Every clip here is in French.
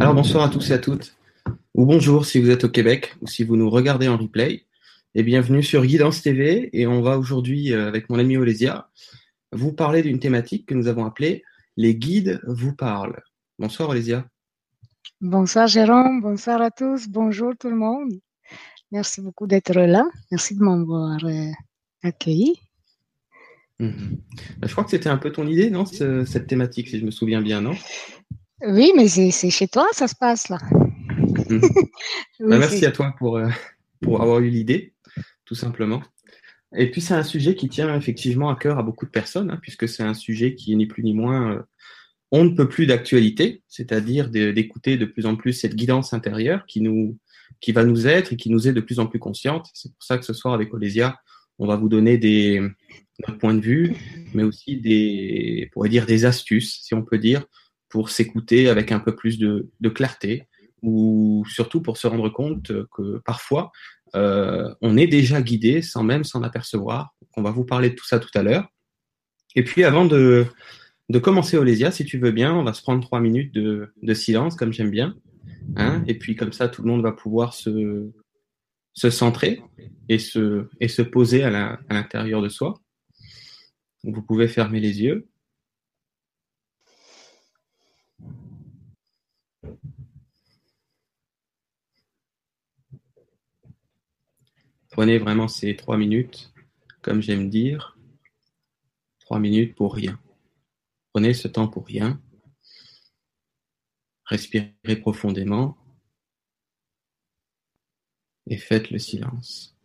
Alors bonsoir à tous et à toutes, ou bonjour si vous êtes au Québec ou si vous nous regardez en replay, et bienvenue sur Guidance TV. Et on va aujourd'hui, euh, avec mon ami Olésia, vous parler d'une thématique que nous avons appelée Les guides vous parlent. Bonsoir Olésia. Bonsoir Jérôme, bonsoir à tous, bonjour tout le monde. Merci beaucoup d'être là, merci de m'avoir euh, accueilli. Mhm. Bah, je crois que c'était un peu ton idée, non, cette thématique, si je me souviens bien, non? Oui, mais c'est chez toi, ça se passe là. Mhm. Bah, merci à toi pour, euh, pour avoir eu l'idée, tout simplement. Et puis c'est un sujet qui tient effectivement à cœur à beaucoup de personnes, hein, puisque c'est un sujet qui est ni plus ni moins, euh, on ne peut plus d'actualité, c'est-à-dire d'écouter de plus en plus cette guidance intérieure qui nous, qui va nous être et qui nous est de plus en plus consciente. C'est pour ça que ce soir avec Olésia, on va vous donner des, notre point de vue, mais aussi des, astuces, si on peut dire, pour s'écouter avec un peu plus de, clarté, ou surtout pour se rendre compte que parfois euh, on est déjà guidé sans même s'en apercevoir. on va vous parler de tout ça tout à l'heure. Et puis avant de, commencer Olésia, si tu veux bien, on va se prendre trois minutes de, de silence, comme j'aime bien. Hein, et puis comme ça, tout le monde va pouvoir se, se centrer et se, et se poser à l'intérieur de soi. Vous pouvez fermer les yeux. Prenez vraiment ces trois minutes, comme j'aime dire, trois minutes pour rien. Prenez ce temps pour rien. Respirez profondément et faites le silence.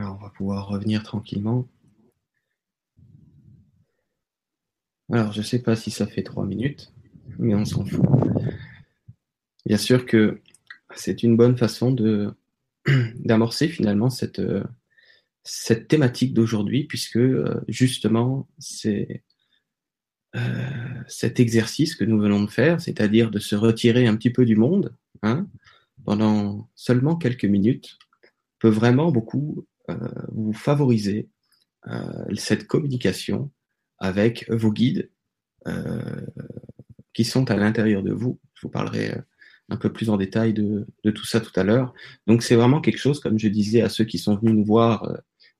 Alors, on va pouvoir revenir tranquillement. Alors, je ne sais pas si ça fait trois minutes, mais on s'en fout. Bien sûr que c'est une bonne façon d'amorcer finalement cette, cette thématique d'aujourd'hui, puisque justement, c'est euh, cet exercice que nous venons de faire, c'est-à-dire de se retirer un petit peu du monde hein, pendant seulement quelques minutes, peut vraiment beaucoup euh, vous favorisez euh, cette communication avec vos guides euh, qui sont à l'intérieur de vous. Je vous parlerai un peu plus en détail de, tout ça tout à l'heure. Donc c'est vraiment quelque chose, comme je disais à ceux qui sont venus nous voir,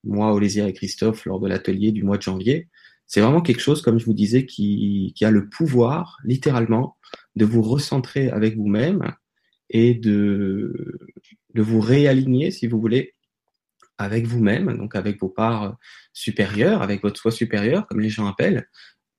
moi, Olésia et Christophe, lors de l'atelier du mois de janvier, c'est vraiment quelque chose, comme je vous disais, qui, qui a le pouvoir, littéralement, de vous recentrer avec vous-même et de, de vous réaligner, si vous voulez, avec vous-même, donc avec vos parts supérieures, avec votre soi supérieur, comme les gens appellent.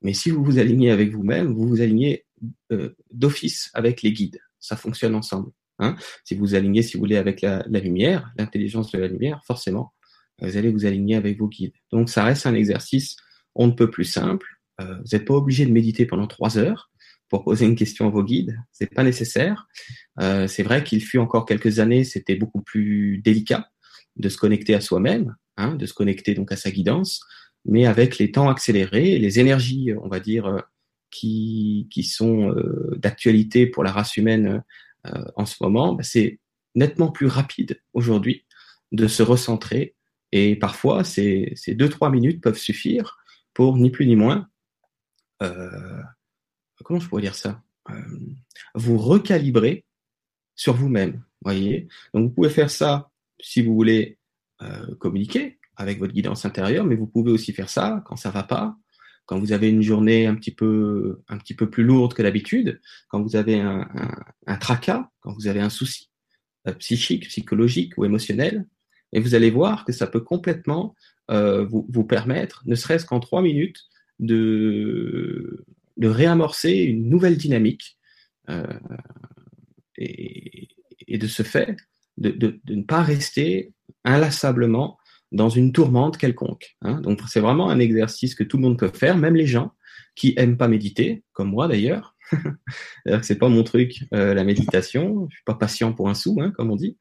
Mais si vous vous alignez avec vous-même, vous vous alignez euh, d'office avec les guides. Ça fonctionne ensemble. Hein. Si vous vous alignez, si vous voulez, avec la, lumière, l'intelligence de la lumière, forcément, vous allez vous aligner avec vos guides. Donc ça reste un exercice on ne peut plus simple. Euh, vous n'êtes pas obligé de méditer pendant trois heures pour poser une question à vos guides. C'est pas nécessaire. Euh, c'est vrai qu'il fut encore quelques années, c'était beaucoup plus délicat de se connecter à soi-même, hein, de se connecter donc à sa guidance, mais avec les temps accélérés, les énergies, on va dire, euh, qui, qui sont euh, d'actualité pour la race humaine euh, en ce moment, bah, c'est nettement plus rapide aujourd'hui de se recentrer. Et parfois, ces, ces deux, trois minutes peuvent suffire pour ni plus ni moins, euh, comment je pourrais dire ça, euh, vous recalibrer sur vous-même. Voyez? Donc vous pouvez faire ça si vous voulez euh, communiquer avec votre guidance intérieure, mais vous pouvez aussi faire ça quand ça va pas, quand vous avez une journée un petit peu, un petit peu plus lourde que d'habitude, quand vous avez un, un, tracas, quand vous avez un souci euh, psychique, psychologique ou émotionnel, et vous allez voir que ça peut complètement euh, vous, vous, permettre, ne serait-ce qu'en trois minutes, de, de réamorcer une nouvelle dynamique et, et, de ce fait, de, ne pas rester inlassablement dans une tourmente quelconque. Hein. Donc c'est vraiment un exercice que tout le monde peut faire, même les gens qui aiment pas méditer, comme moi d'ailleurs. c'est pas mon truc euh, la méditation. Je suis pas patient pour un sou, hein, comme on dit.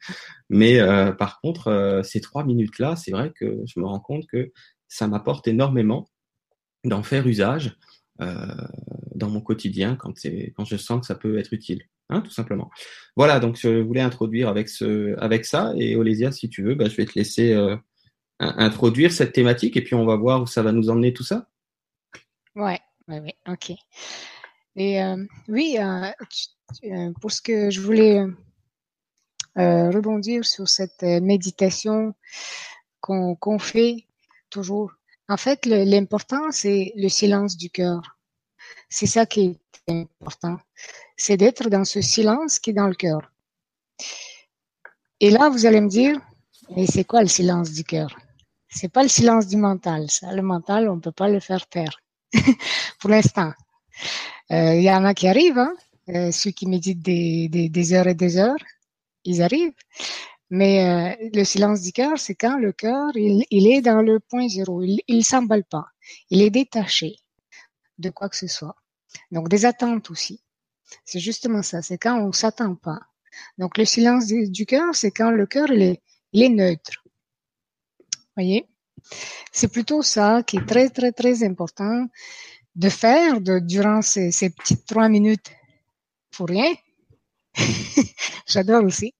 Mais euh, par contre, euh, ces trois minutes là, c'est vrai que je me rends compte que ça m'apporte énormément d'en faire usage dans mon quotidien quand je sens que ça peut être utile. Hein, tout simplement. Voilà, donc je voulais introduire avec ça. Et Olésia, si tu veux, bah, je vais te laisser euh, introduire cette thématique et puis on va voir où ça va nous emmener tout ça. Ouais, ouais, ouais, ok. Et euh, oui, euh, pour ce que je voulais rebondir sur cette méditation qu'on qu fait toujours. En fait, l'important, c'est le silence du cœur. C'est ça qui est important. C'est d'être dans ce silence qui est dans le cœur. Et là, vous allez me dire, mais c'est quoi le silence du cœur? C'est pas le silence du mental. Le mental, on peut pas le faire taire pour l'instant. Euh, il y en a qui arrivent, hein, euh, ceux qui méditent des, heures et des heures, ils arrivent. Mais euh, le silence du cœur, c'est quand le cœur, il, il, est dans le point zéro, il ne s'emballe pas, il est détaché de quoi que ce soit. Donc des attentes aussi. C'est justement ça, c'est quand on s'attend pas. Donc le silence du, cœur, c'est quand le cœur, il est, il est neutre. Voyez? C'est plutôt ça qui est très, très, très important de faire de, durant ces, ces petites trois minutes pour rien. J'adore aussi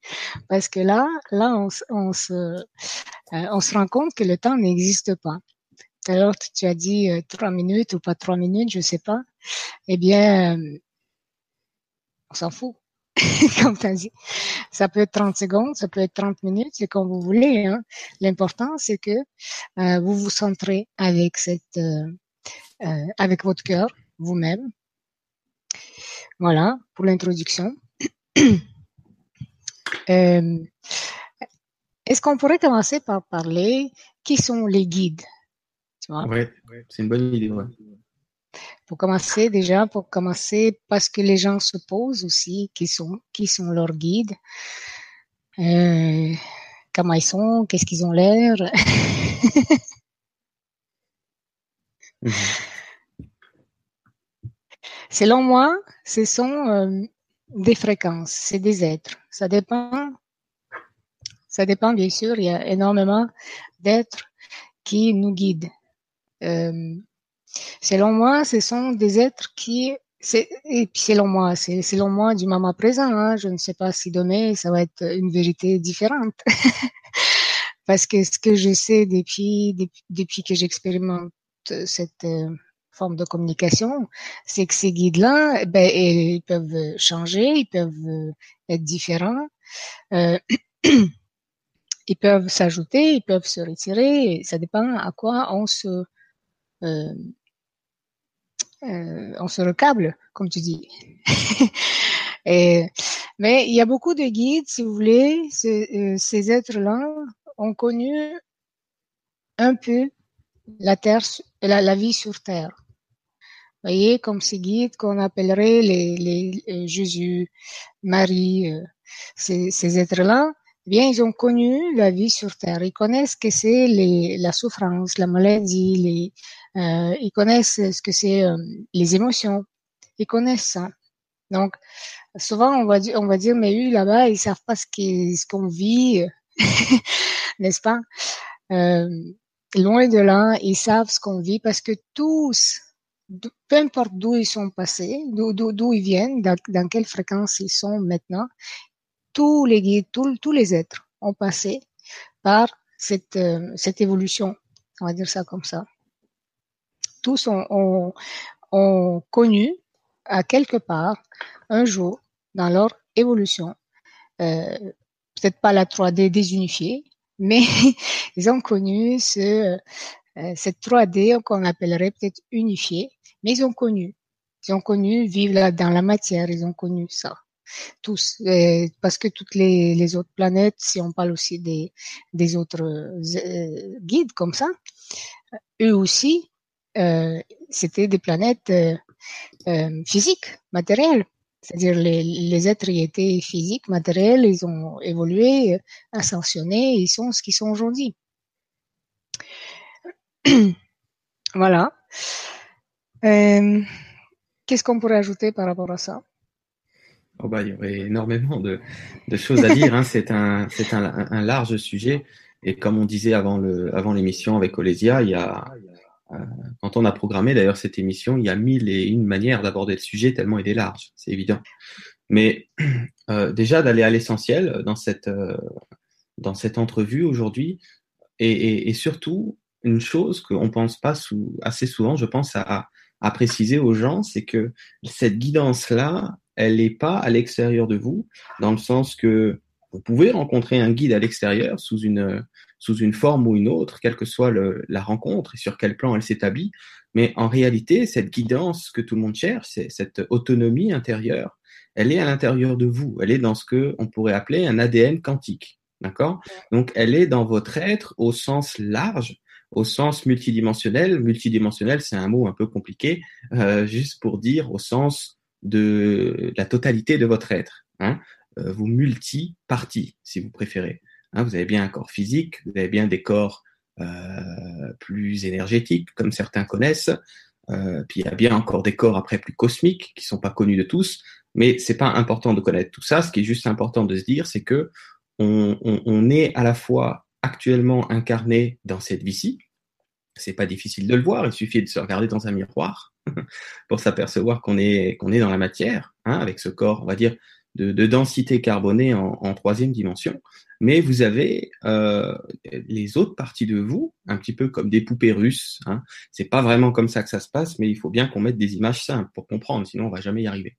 parce que là, là, on, on se, euh, on se rend compte que le temps n'existe pas. L'heure, tu as dit euh, trois minutes ou pas trois minutes, je sais pas. Eh bien, euh, on s'en fout. comme tu as dit. Ça peut être 30 secondes, ça peut être 30 minutes, c'est comme vous voulez. Hein. L'important, c'est que euh, vous vous centrez avec cette, avec votre cœur, vous-même. Voilà pour l'introduction. Est-ce qu'on pourrait commencer par parler qui sont les guides? Oui, c'est une bonne idée. Ouais. Pour commencer déjà, pour commencer, parce que les gens se posent aussi qui sont qui sont leurs guides, euh, comment ils sont, qu'est-ce qu'ils ont l'air. mmh. Selon moi, ce sont euh, des fréquences, c'est des êtres. Ça dépend, ça dépend bien sûr. Il y a énormément d'êtres qui nous guident. Euh, selon moi, ce sont des êtres qui, et puis selon moi, c'est selon moi du moment présent. Hein, je ne sais pas si demain ça va être une vérité différente. Parce que ce que je sais depuis depuis, que j'expérimente cette euh, forme de communication, c'est que ces guides-là, ben, ils peuvent changer, ils peuvent être différents, euh, ils peuvent s'ajouter, ils peuvent se retirer, ça dépend à quoi on se, euh, euh, on se recable, comme tu dis. Mais il y a beaucoup de guides, si vous voulez, ces, ces êtres-là ont connu un peu la terre, la, la vie sur terre voyez, comme ces guides qu'on appellerait les, Jésus, Marie, euh, ces, êtres-là, eh bien, ils ont connu la vie sur Terre. Ils connaissent que c'est la souffrance, la maladie, les, euh, ils connaissent ce que c'est euh, les émotions. Ils connaissent ça. Donc, souvent, on va dire, on va dire, mais eux, là-bas, ils savent pas ce qu'on ce vit, n'est-ce pas? Euh, loin de là, ils savent ce qu'on vit parce que tous, peu importe d'où ils sont passés, d'où ils viennent, dans, dans, quelle fréquence ils sont maintenant, tous les guides, tous, les êtres ont passé par cette, euh, cette évolution, on va dire ça comme ça. Tous ont, connu à quelque part un jour dans leur évolution, euh, peut-être pas la 3D désunifiée, mais ils ont connu ce, euh, cette 3D qu'on appellerait peut-être unifiée, mais ils ont connu. Ils ont connu vivre là dans la matière, ils ont connu ça. Tous, euh, parce que toutes les, autres planètes, si on parle aussi des, autres guides comme ça, eux aussi, c'était des planètes physiques, matérielles. C'est-à-dire les, les êtres y étaient physiques, matériels, ils ont évolué, ascensionné, ils sont ce qu'ils sont aujourd'hui. voilà. Euh, Qu'est-ce qu'on pourrait ajouter par rapport à ça? Oh bah, Il y aurait énormément de, choses à dire. Hein. C'est un, un, large sujet. Et comme on disait avant, le, avant l'émission avec Olesia, il y a, euh, quand on a programmé d'ailleurs cette émission, il y a mille et une manières d'aborder le sujet tellement il est large, c'est évident. Mais euh, déjà d'aller à l'essentiel dans cette, euh, dans cette entrevue aujourd'hui, et, surtout une chose qu'on pense pas assez souvent, je pense à, à préciser aux gens, c'est que cette guidance-là, elle n'est pas à l'extérieur de vous, dans le sens que vous pouvez rencontrer un guide à l'extérieur sous une, sous une forme ou une autre, quelle que soit le, la rencontre et sur quel plan elle s'établit. Mais en réalité, cette guidance que tout le monde cherche, cette autonomie intérieure, elle est à l'intérieur de vous. Elle est dans ce que on pourrait appeler un ADN quantique. D'accord? Donc, elle est dans votre être au sens large au sens multidimensionnel. Multidimensionnel, c'est un mot un peu compliqué, euh, juste pour dire au sens de la totalité de votre être. Hein. Euh, vous multi-parties, si vous préférez. Hein, vous avez bien un corps physique, vous avez bien des corps euh, plus énergétiques, comme certains connaissent. Euh, puis il y a bien encore des corps après plus cosmiques, qui sont pas connus de tous. Mais c'est pas important de connaître tout ça. Ce qui est juste important de se dire, c'est que on est à la fois actuellement incarné dans cette vie-ci. C'est pas difficile de le voir, il suffit de se regarder dans un miroir pour s'apercevoir qu'on est, qu'on est dans la matière, hein, avec ce corps, on va dire, de, de densité carbonée en, en, troisième dimension. Mais vous avez euh, les autres parties de vous, un petit peu comme des poupées russes. Hein. C'est pas vraiment comme ça que ça se passe, mais il faut bien qu'on mette des images simples pour comprendre, sinon on va jamais y arriver.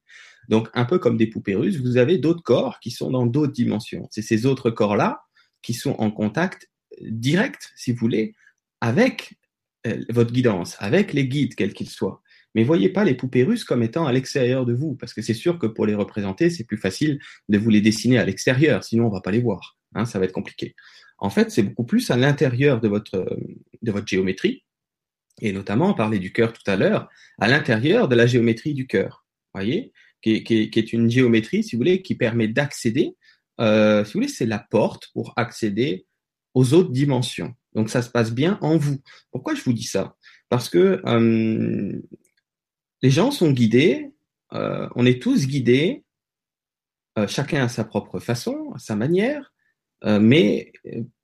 Donc, un peu comme des poupées russes, vous avez d'autres corps qui sont dans d'autres dimensions. C'est ces autres corps-là qui sont en contact direct, si vous voulez, avec euh, votre guidance, avec les guides, quels qu'ils soient. Mais voyez pas les poupées russes comme étant à l'extérieur de vous, parce que c'est sûr que pour les représenter, c'est plus facile de vous les dessiner à l'extérieur, sinon on va pas les voir. Hein, ça va être compliqué. En fait, c'est beaucoup plus à l'intérieur de votre, de votre géométrie, et notamment, on parlait du cœur tout à l'heure, à l'intérieur de la géométrie du cœur, voyez, qui qui est une géométrie, si vous voulez, qui permet d'accéder euh, si vous voulez, c'est la porte pour accéder aux autres dimensions. Donc ça se passe bien en vous. Pourquoi je vous dis ça? Parce que euh, les gens sont guidés, euh, on est tous guidés, euh, chacun à sa propre façon, à sa manière, euh, mais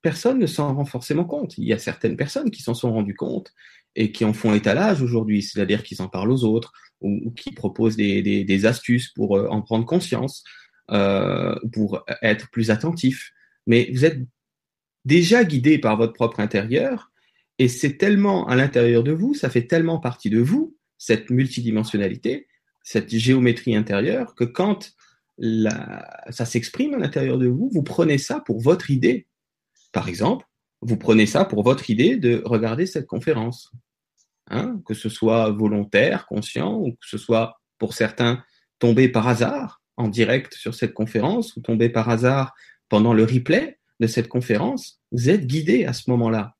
personne ne s'en rend forcément compte. Il y a certaines personnes qui s'en sont rendues compte et qui en font étalage aujourd'hui, c'est-à-dire qu'ils en parlent aux autres ou, qui proposent des, des, des astuces pour en prendre conscience euh, pour être plus attentif. Mais vous êtes déjà guidé par votre propre intérieur et c'est tellement à l'intérieur de vous, ça fait tellement partie de vous, cette multidimensionnalité, cette géométrie intérieure, que quand ça s'exprime à l'intérieur de vous, vous prenez ça pour votre idée. Par exemple, vous prenez ça pour votre idée de regarder cette conférence. Hein, que ce soit volontaire, conscient, ou que ce soit pour certains tombé par hasard, en direct sur cette conférence, ou tombez par hasard pendant le replay de cette conférence, vous êtes guidé à ce moment-là.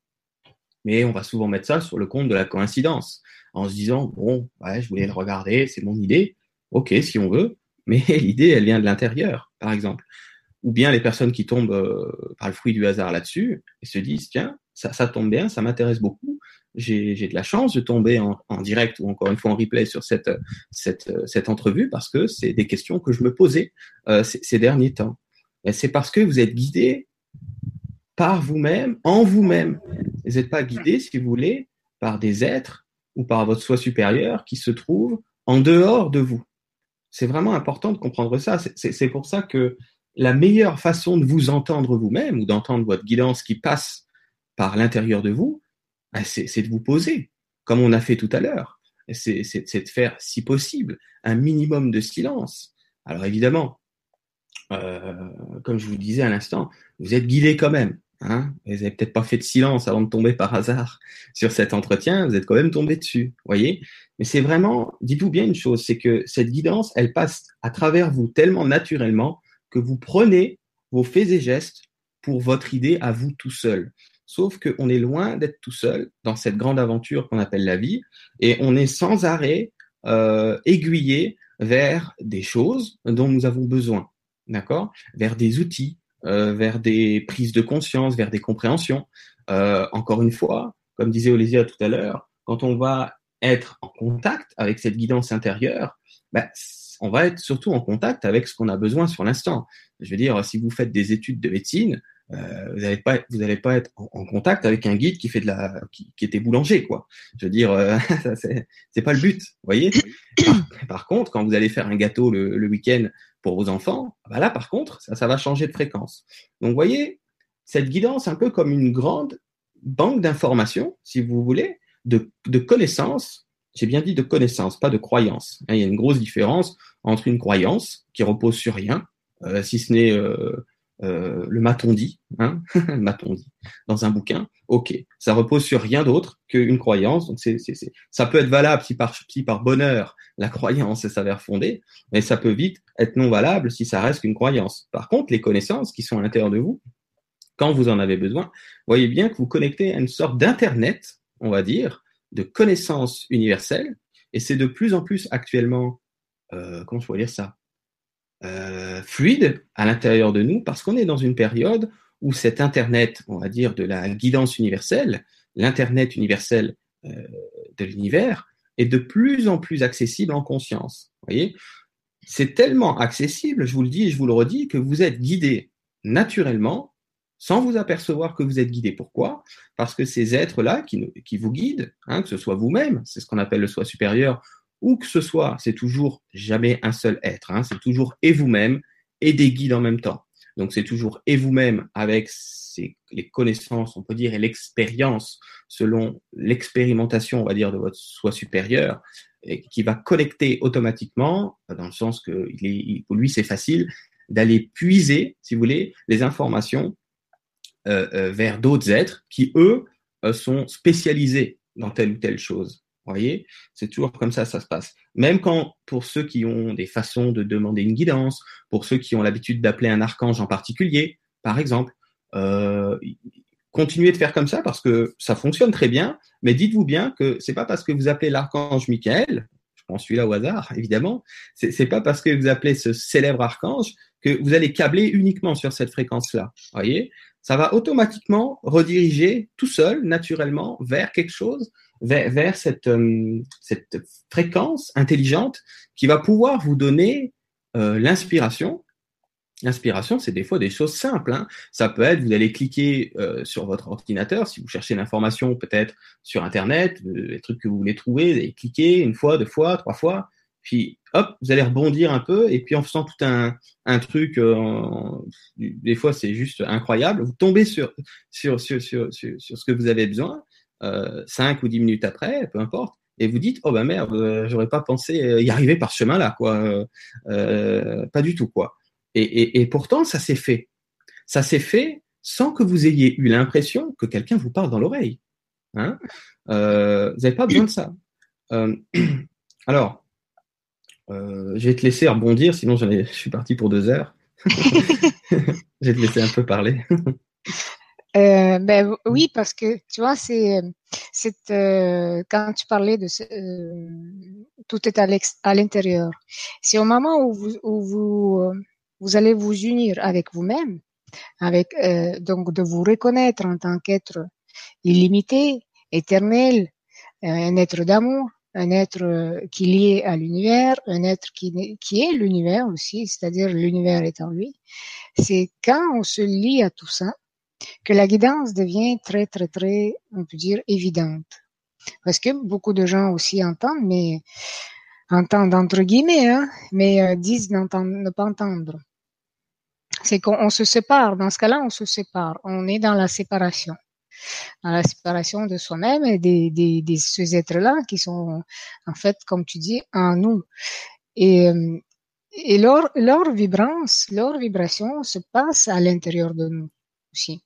Mais on va souvent mettre ça sur le compte de la coïncidence, en se disant, bon, je voulais le regarder, c'est mon idée, ok, si on veut, mais l'idée, elle vient de l'intérieur, par exemple. Ou bien les personnes qui tombent euh, par le fruit du hasard là-dessus et se disent, tiens, ça, tombe bien, ça m'intéresse beaucoup, j'ai de la chance de tomber en, direct ou encore une fois en replay sur cette, cette, entrevue parce que c'est des questions que je me posais euh, ces, derniers temps. C'est parce que vous êtes guidé par vous-même, en vous-même. Vous n'êtes pas guidé, si vous voulez, par des êtres ou par votre soi supérieur qui se trouve en dehors de vous. C'est vraiment important de comprendre ça. C'est pour ça que la meilleure façon de vous entendre vous-même ou d'entendre votre guidance qui passe par l'intérieur de vous, ben, c'est de vous poser, comme on a fait tout à l'heure. C'est de faire, si possible, un minimum de silence. Alors évidemment, euh, comme je vous disais à l'instant, vous êtes guidé quand même. Hein. Vous n'avez peut-être pas fait de silence avant de tomber par hasard sur cet entretien, vous êtes quand même tombé dessus, voyez. Mais c'est vraiment, dites-vous bien une chose, c'est que cette guidance, elle passe à travers vous tellement naturellement que vous prenez vos faits et gestes pour votre idée à vous tout seul. Sauf qu'on est loin d'être tout seul dans cette grande aventure qu'on appelle la vie, et on est sans arrêt euh, aiguillé vers des choses dont nous avons besoin, d'accord? Vers des outils, vers des prises de conscience, vers des compréhensions. Euh, encore une fois, comme disait Olésia tout à l'heure, quand on va être en contact avec cette guidance intérieure, bah, on va être surtout en contact avec ce qu'on a besoin sur l'instant. Je veux dire, si vous faites des études de médecine, euh, vous n'allez pas, vous n'allez pas être en, contact avec un guide qui fait de la, qui était boulanger, quoi. Je veux dire, euh, c'est pas le but, vous voyez. Par, contre, quand vous allez faire un gâteau le, le week-end pour vos enfants, bah là, par contre, ça, ça va changer de fréquence. Donc, vous voyez, cette guidance, un peu comme une grande banque d'informations, si vous voulez, de, de connaissances. J'ai bien dit de connaissances, pas de croyances. Hein, il y a une grosse différence entre une croyance qui repose sur rien, euh, si ce n'est euh, euh, le maton dit, hein, maton dit, dans un bouquin, ok, ça repose sur rien d'autre qu'une croyance. Donc c'est, c'est, c'est, ça peut être valable si par, si par bonheur la croyance s'avère fondée, mais ça peut vite être non valable si ça reste qu'une croyance. Par contre, les connaissances qui sont à l'intérieur de vous, quand vous en avez besoin, voyez bien que vous connectez à une sorte d'internet, on va dire, de connaissances universelles, et c'est de plus en plus actuellement, euh, comment je pourrais dire ça, euh, fluide à l'intérieur de nous parce qu'on est dans une période où cet Internet, on va dire, de la guidance universelle, l'Internet universel euh, de l'univers, est de plus en plus accessible en conscience. Voyez? C'est tellement accessible, je vous le dis et je vous le redis, que vous êtes guidé naturellement sans vous apercevoir que vous êtes guidé. Pourquoi? Parce que ces êtres-là qui, qui, vous guident, hein, que ce soit vous-même, c'est ce qu'on appelle le soi supérieur, où que ce soit, c'est toujours jamais un seul être. Hein, c'est toujours et vous-même et des guides en même temps. Donc c'est toujours et vous-même avec les connaissances, on peut dire, et l'expérience selon l'expérimentation, on va dire, de votre soi supérieur, qui va connecter automatiquement, dans le sens que est, pour lui c'est facile d'aller puiser, si vous voulez, les informations euh, euh, vers d'autres êtres qui eux euh, sont spécialisés dans telle ou telle chose voyez, c'est toujours comme ça, ça se passe. Même quand, pour ceux qui ont des façons de demander une guidance, pour ceux qui ont l'habitude d'appeler un archange en particulier, par exemple, euh, continuez de faire comme ça parce que ça fonctionne très bien. Mais dites-vous bien que c'est pas parce que vous appelez l'archange Michael, je prends celui-là au hasard, évidemment, c'est pas parce que vous appelez ce célèbre archange que vous allez câbler uniquement sur cette fréquence-là. Voyez, ça va automatiquement rediriger tout seul, naturellement, vers quelque chose vers, cette, euh, cette fréquence intelligente qui va pouvoir vous donner euh, l'inspiration. L'inspiration, c'est des fois des choses simples. Hein. Ça peut être, vous allez cliquer euh, sur votre ordinateur, si vous cherchez l'information peut-être sur Internet, les trucs que vous voulez trouver, vous allez cliquer une fois, deux fois, trois fois, puis hop, vous allez rebondir un peu, et puis en faisant tout un, un truc, des fois c'est juste incroyable, vous tombez sur, sur, sur, sur, sur ce que vous avez besoin, euh, 5 ou 10 minutes après, peu importe, et vous dites oh bah merde, euh, j'aurais pas pensé euh, y arriver par ce chemin-là, quoi. Euh, pas du tout, quoi. Et, et, pourtant, ça s'est fait. Ça s'est fait sans que vous ayez eu l'impression que quelqu'un vous parle dans l'oreille. Hein euh, vous n'avez pas besoin de ça. Euh, alors, euh, je vais te laisser rebondir, sinon je suis parti pour deux heures. je vais te laisser un peu parler. Euh, ben oui, parce que tu vois, c'est, c'est euh, quand tu parlais de ce, euh, tout est à l'intérieur. C'est au moment où vous, où vous, euh, vous allez vous unir avec vous-même, avec euh, donc de vous reconnaître en tant qu'être illimité, éternel, un être d'amour, un être qui est lié à l'univers, un être qui, qui est l'univers aussi, c'est-à-dire l'univers est en lui. C'est quand on se lie à tout ça que la guidance devient très, très, très, on peut dire, évidente. Parce que beaucoup de gens aussi entendent, mais entendent entre guillemets, hein, mais euh, disent ne pas entendre. c'est qu'on se sépare. Dans ce cas-là, on se sépare. On est dans la séparation, dans la séparation de soi-même et des, des, des ces êtres-là qui sont en fait, comme tu dis, en nous. Et, et leur, leur vibrance, leur vibration se passe à l'intérieur de nous aussi.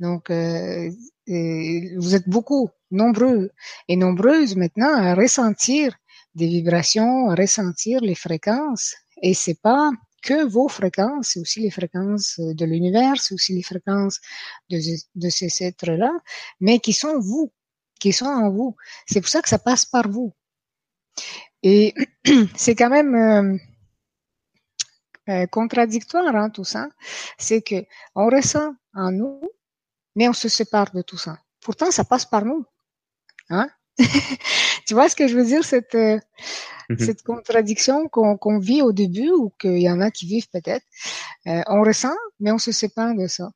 Donc, euh, vous êtes beaucoup, nombreux et nombreuses maintenant à ressentir des vibrations, à ressentir les fréquences. Et c'est pas que vos fréquences, c'est aussi les fréquences de l'univers, c'est aussi les fréquences de, de ces êtres-là, mais qui sont vous, qui sont en vous. C'est pour ça que ça passe par vous. Et c'est quand même euh, euh, contradictoire hein, tout ça. C'est que on ressent en nous, mais on se sépare de tout ça. Pourtant, ça passe par nous. Hein? Tu vois ce que je veux dire cette euh, mm-hmm. cette contradiction qu'on vit au début ou qu'il y en a qui vivent peut-être? Euh, on ressent, mais on se sépare de ça.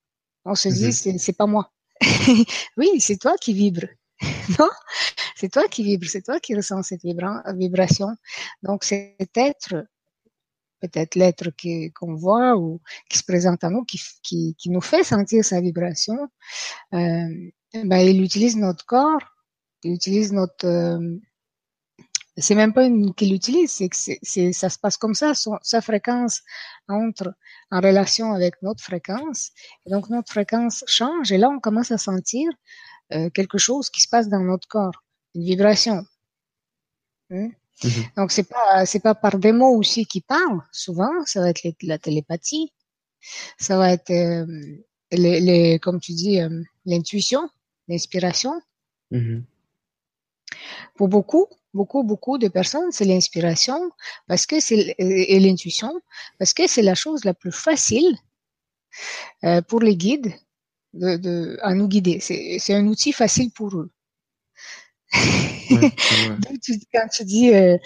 On se dit mm-hmm. c'est pas moi. oui, c'est toi qui vibres. non, c'est toi qui vibres, c'est toi qui ressens cette vibration. Donc cet être, peut-être l'être qu'on voit ou qui se présente à nous, qui, qui, qui nous fait sentir sa vibration, euh, ben, il utilise notre corps il utilise notre euh, c'est même pas qu'il utilise, c'est que c'est, ça se passe comme ça. Sa fréquence entre en relation avec notre fréquence, et donc notre fréquence change, et là on commence à sentir euh, quelque chose qui se passe dans notre corps, une vibration. Hein? Mm-hmm. Donc c'est pas c'est pas par des mots aussi qui parlent. Souvent, ça va être la télépathie, ça va être euh, les, les, comme tu dis euh, l'intuition, l'inspiration. Mm-hmm. Pour beaucoup, beaucoup, beaucoup de personnes, c'est l'inspiration parce que c'est et l'intuition parce que c'est la chose la plus facile euh, pour les guides de, de à nous guider. C'est un outil facile pour eux. quand tu dis, euh,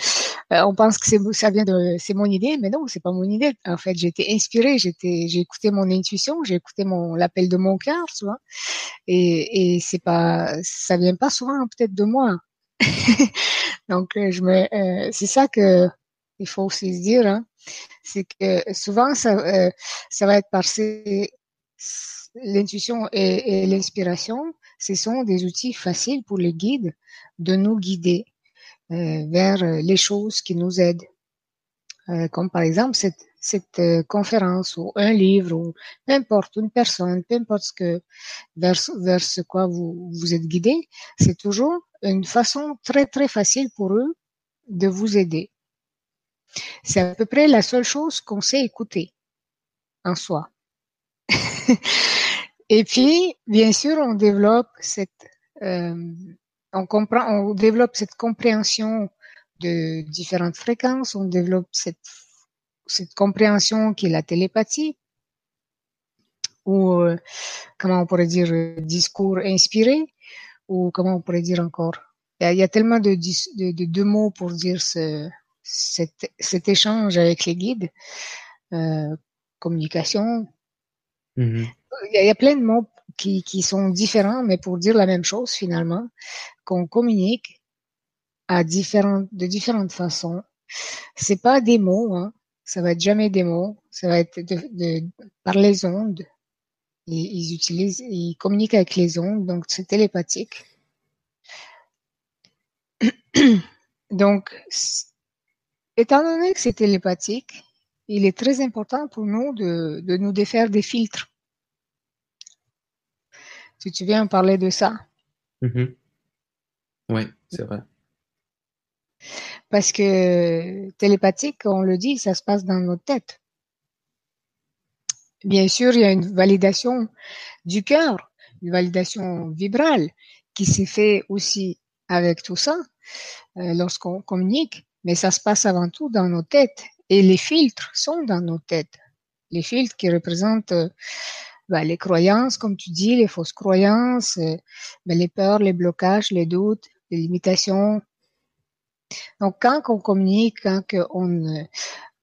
euh, on pense que c'est ça vient de, c'est mon idée, mais non, c'est pas mon idée. En fait, été inspirée, j'étais, j'ai écouté mon intuition, j'ai écouté mon l'appel de mon cœur, tu vois. Et, et c'est pas, ça vient pas souvent peut-être de moi. Donc, euh, je me, euh, c'est ça que il faut aussi se dire, hein, c'est que souvent ça, euh, ça va être par l'intuition et, et l'inspiration, ce sont des outils faciles pour les guides de nous guider vers les choses qui nous aident, comme par exemple cette conférence ou un livre ou peu importe une personne, peu importe ce que vers ce quoi vous êtes guidé, c'est toujours une façon très très facile pour eux de vous aider. C'est à peu près la seule chose qu'on sait écouter en soi. Et puis, bien sûr, on développe cette, euh, on comprend, on développe cette compréhension de différentes fréquences, on développe cette, cette compréhension qui est la télépathie, ou euh, comment on pourrait dire discours inspiré, ou comment on pourrait dire encore il y, a, tellement de, de, de, mots pour dire ce, cet, cet échange avec les guides, euh, communication. Mm-hmm. Il, y a, plein de mots qui, sont différents, mais pour dire la même chose finalement, qu'on communique à différentes, de différentes façons. C'est pas des mots, hein. ça va être jamais des mots, ça va être par les ondes ils utilisent, ils communiquent avec les ondes, donc c'est télépathique. donc, étant donné que c'est télépathique, il est très important pour nous de nous défaire des filtres. Si tu viens parler de ça. Mm-hmm. Oui, c'est vrai. Parce que télépathique, on le dit, ça se passe dans notre tête. Bien sûr, il y a une validation du cœur, une validation vibrale qui s'est fait aussi avec tout ça euh, lorsqu'on communique, mais ça se passe avant tout dans nos têtes et les filtres sont dans nos têtes. Les filtres qui représentent euh, bah, les croyances, comme tu dis, les fausses croyances, euh, bah, les peurs, les blocages, les doutes, les limitations. Donc quand on communique, quand on,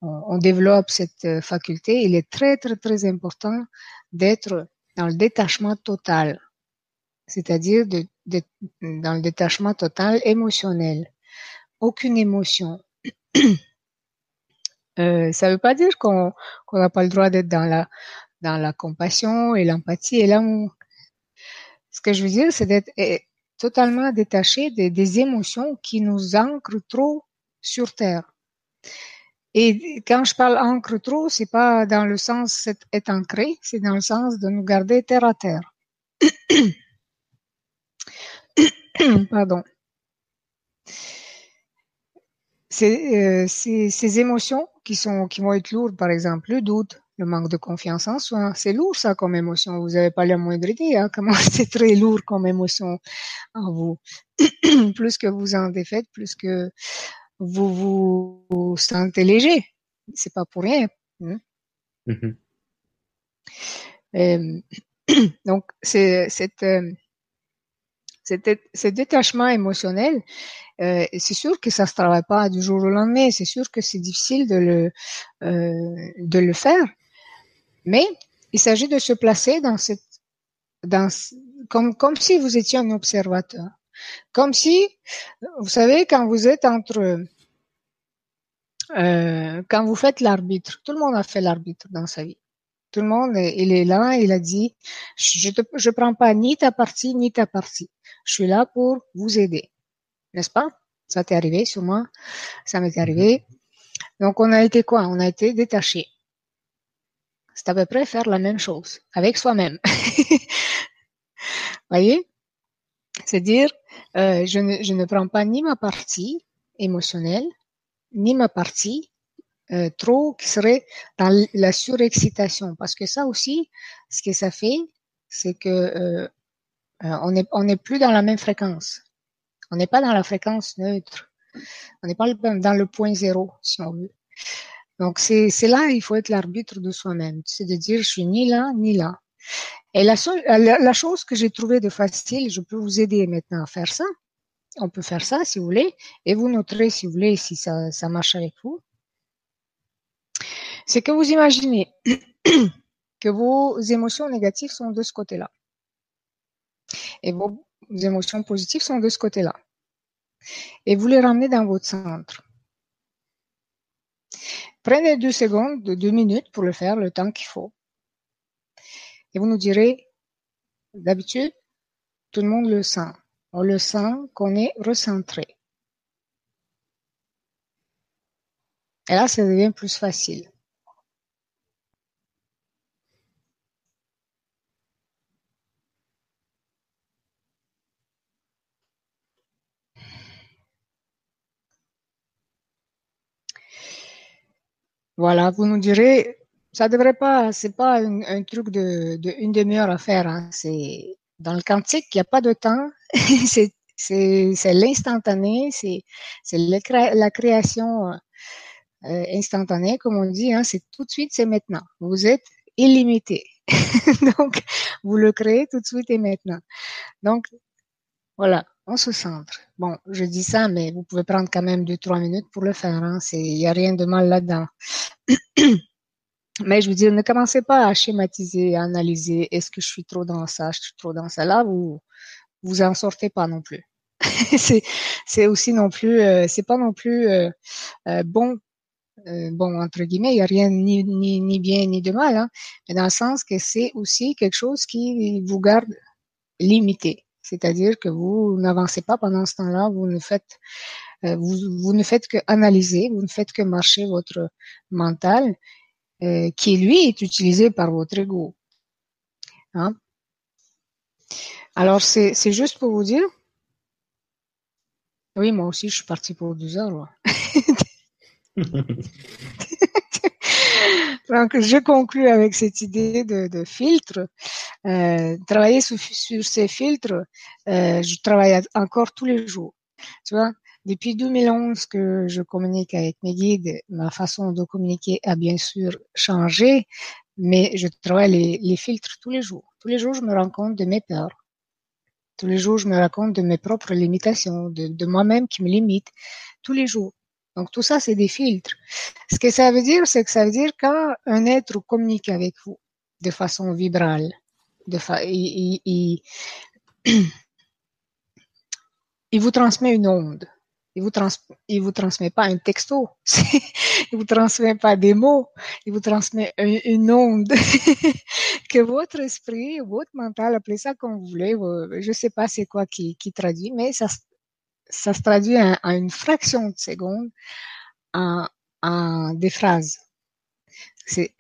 on, développe cette euh, faculté, il est très très très important d'être dans le détachement total, c'est-à-dire dans le détachement total émotionnel. Aucune émotion, Euh, ça ne veut pas dire qu'on n'a pas le droit d'être dans la, dans la compassion et l'empathie et l'amour. Ce que je veux dire, c'est d'être eh, totalement détaché des, émotions qui nous ancrent trop sur Terre. Et quand je parle ancre trop, c'est pas dans le sens être ancré, c'est dans le sens de nous garder terre à terre. Pardon. Euh, ces, ces, émotions qui sont qui vont être lourdes, par exemple, le doute, le manque de confiance en soi, c'est lourd ça comme émotion. Vous n'avez pas la moindre idée hein, comment c'est très lourd comme émotion en vous. plus que vous en défaites, plus que vous vous, sentez léger. C'est pas pour rien. Hein. Euh, donc, c'est cette, euh, ce détachement émotionnel, euh, c'est sûr que ça se travaille pas du jour au lendemain. C'est sûr que c'est difficile de le de le faire, mais il s'agit de se placer dans cette dans comme comme si vous étiez un observateur, comme si vous savez quand vous êtes entre euh, quand vous faites l'arbitre, tout le monde a fait l'arbitre dans sa vie. Tout le monde, il est là, il a dit, je ne je prends pas ni ta partie, ni ta partie. Je suis là pour vous aider. N'est-ce pas? Ça t'est arrivé, sur moi. Ça m'est arrivé. Donc, on a été quoi? On a été détaché. C'est à peu près faire la même chose avec soi-même. Voyez? C'est dire, euh, je, ne, je ne prends pas ni ma partie émotionnelle, ni ma partie euh, trop qui serait dans la surexcitation parce que ça aussi ce que ça fait c'est que euh, euh on est on n'est plus dans la même fréquence on n'est pas dans la fréquence neutre on n'est pas dans le point zéro si on veut donc c'est là il faut être l'arbitre de soi-même c'est de dire je suis ni là ni là et la, la, la chose que j'ai trouvé de facile je peux vous aider maintenant à faire ça on peut faire ça si vous voulez, et vous noterez si vous voulez si ça, ça marche avec vous. C'est que vous imaginez que vos émotions négatives sont de ce côté-là. Et vos émotions positives sont de ce côté-là. Et vous les ramenez dans votre centre. Prenez deux secondes, deux minutes pour le faire, le temps qu'il faut. Et vous nous direz, d'habitude, tout le monde le sent on le sent qu'on est recentré. Et là, ça devient plus facile. Voilà, vous nous direz, ça devrait pas, c'est pas un, truc de, une demi-heure à faire. Hein. C'est dans le quantique, il n'y a pas de temps. c'est l'instantané, c'est la création euh, instantanée, comme on dit. Hein, c'est tout de suite, c'est maintenant. Vous êtes illimité. Donc, vous le créez tout de suite et maintenant. Donc, voilà, on se centre. Bon, je dis ça, mais vous pouvez prendre quand même deux, trois minutes pour le faire. Hein. Il n'y a rien de mal là-dedans. Mais je veux dire, ne commencez pas à schématiser, à analyser. Est-ce que je suis trop dans ça, je suis trop dans ça. Là, vous vous en sortez pas non plus. c'est aussi non plus, euh, c'est pas non plus euh, euh, bon. bon entre guillemets, il y a rien ni, ni, ni bien ni de mal, hein, mais dans le sens que c'est aussi quelque chose qui vous garde limité. C'est-à-dire que vous n'avancez pas pendant ce temps-là, vous ne faites vous, vous ne faites que analyser, vous ne faites que marcher votre mental euh, qui lui est utilisé par votre ego. Hein? Alors c'est juste pour vous dire. Oui, moi aussi je suis partie pour 12 heures. Donc je conclue avec cette idée de, de filtre. Euh, travailler sur, ces filtres, euh, je travaille encore tous les jours. Tu vois, depuis 2011 que je communique avec mes guides, ma façon de communiquer a bien sûr changé, mais je travaille les, filtres tous les jours. Tous les jours, je me rends compte de mes peurs. Tous les jours, je me compte de mes propres limitations, de moi-même qui me limite. Tous les jours. Donc tout ça, c'est des filtres. Ce que ça veut dire, c'est que ça veut dire quand un être communique avec vous de façon vibrale, de il vous transmet une onde Il vous trans il vous transmet pas un texto. il vous transmet pas des mots. Il vous transmet une, onde que votre esprit, votre mental, appelez ça comme vous voulez. Je sais pas c'est quoi qui, qui traduit, mais ça, ça se traduit en, une fraction de seconde en, en des phrases. C'est,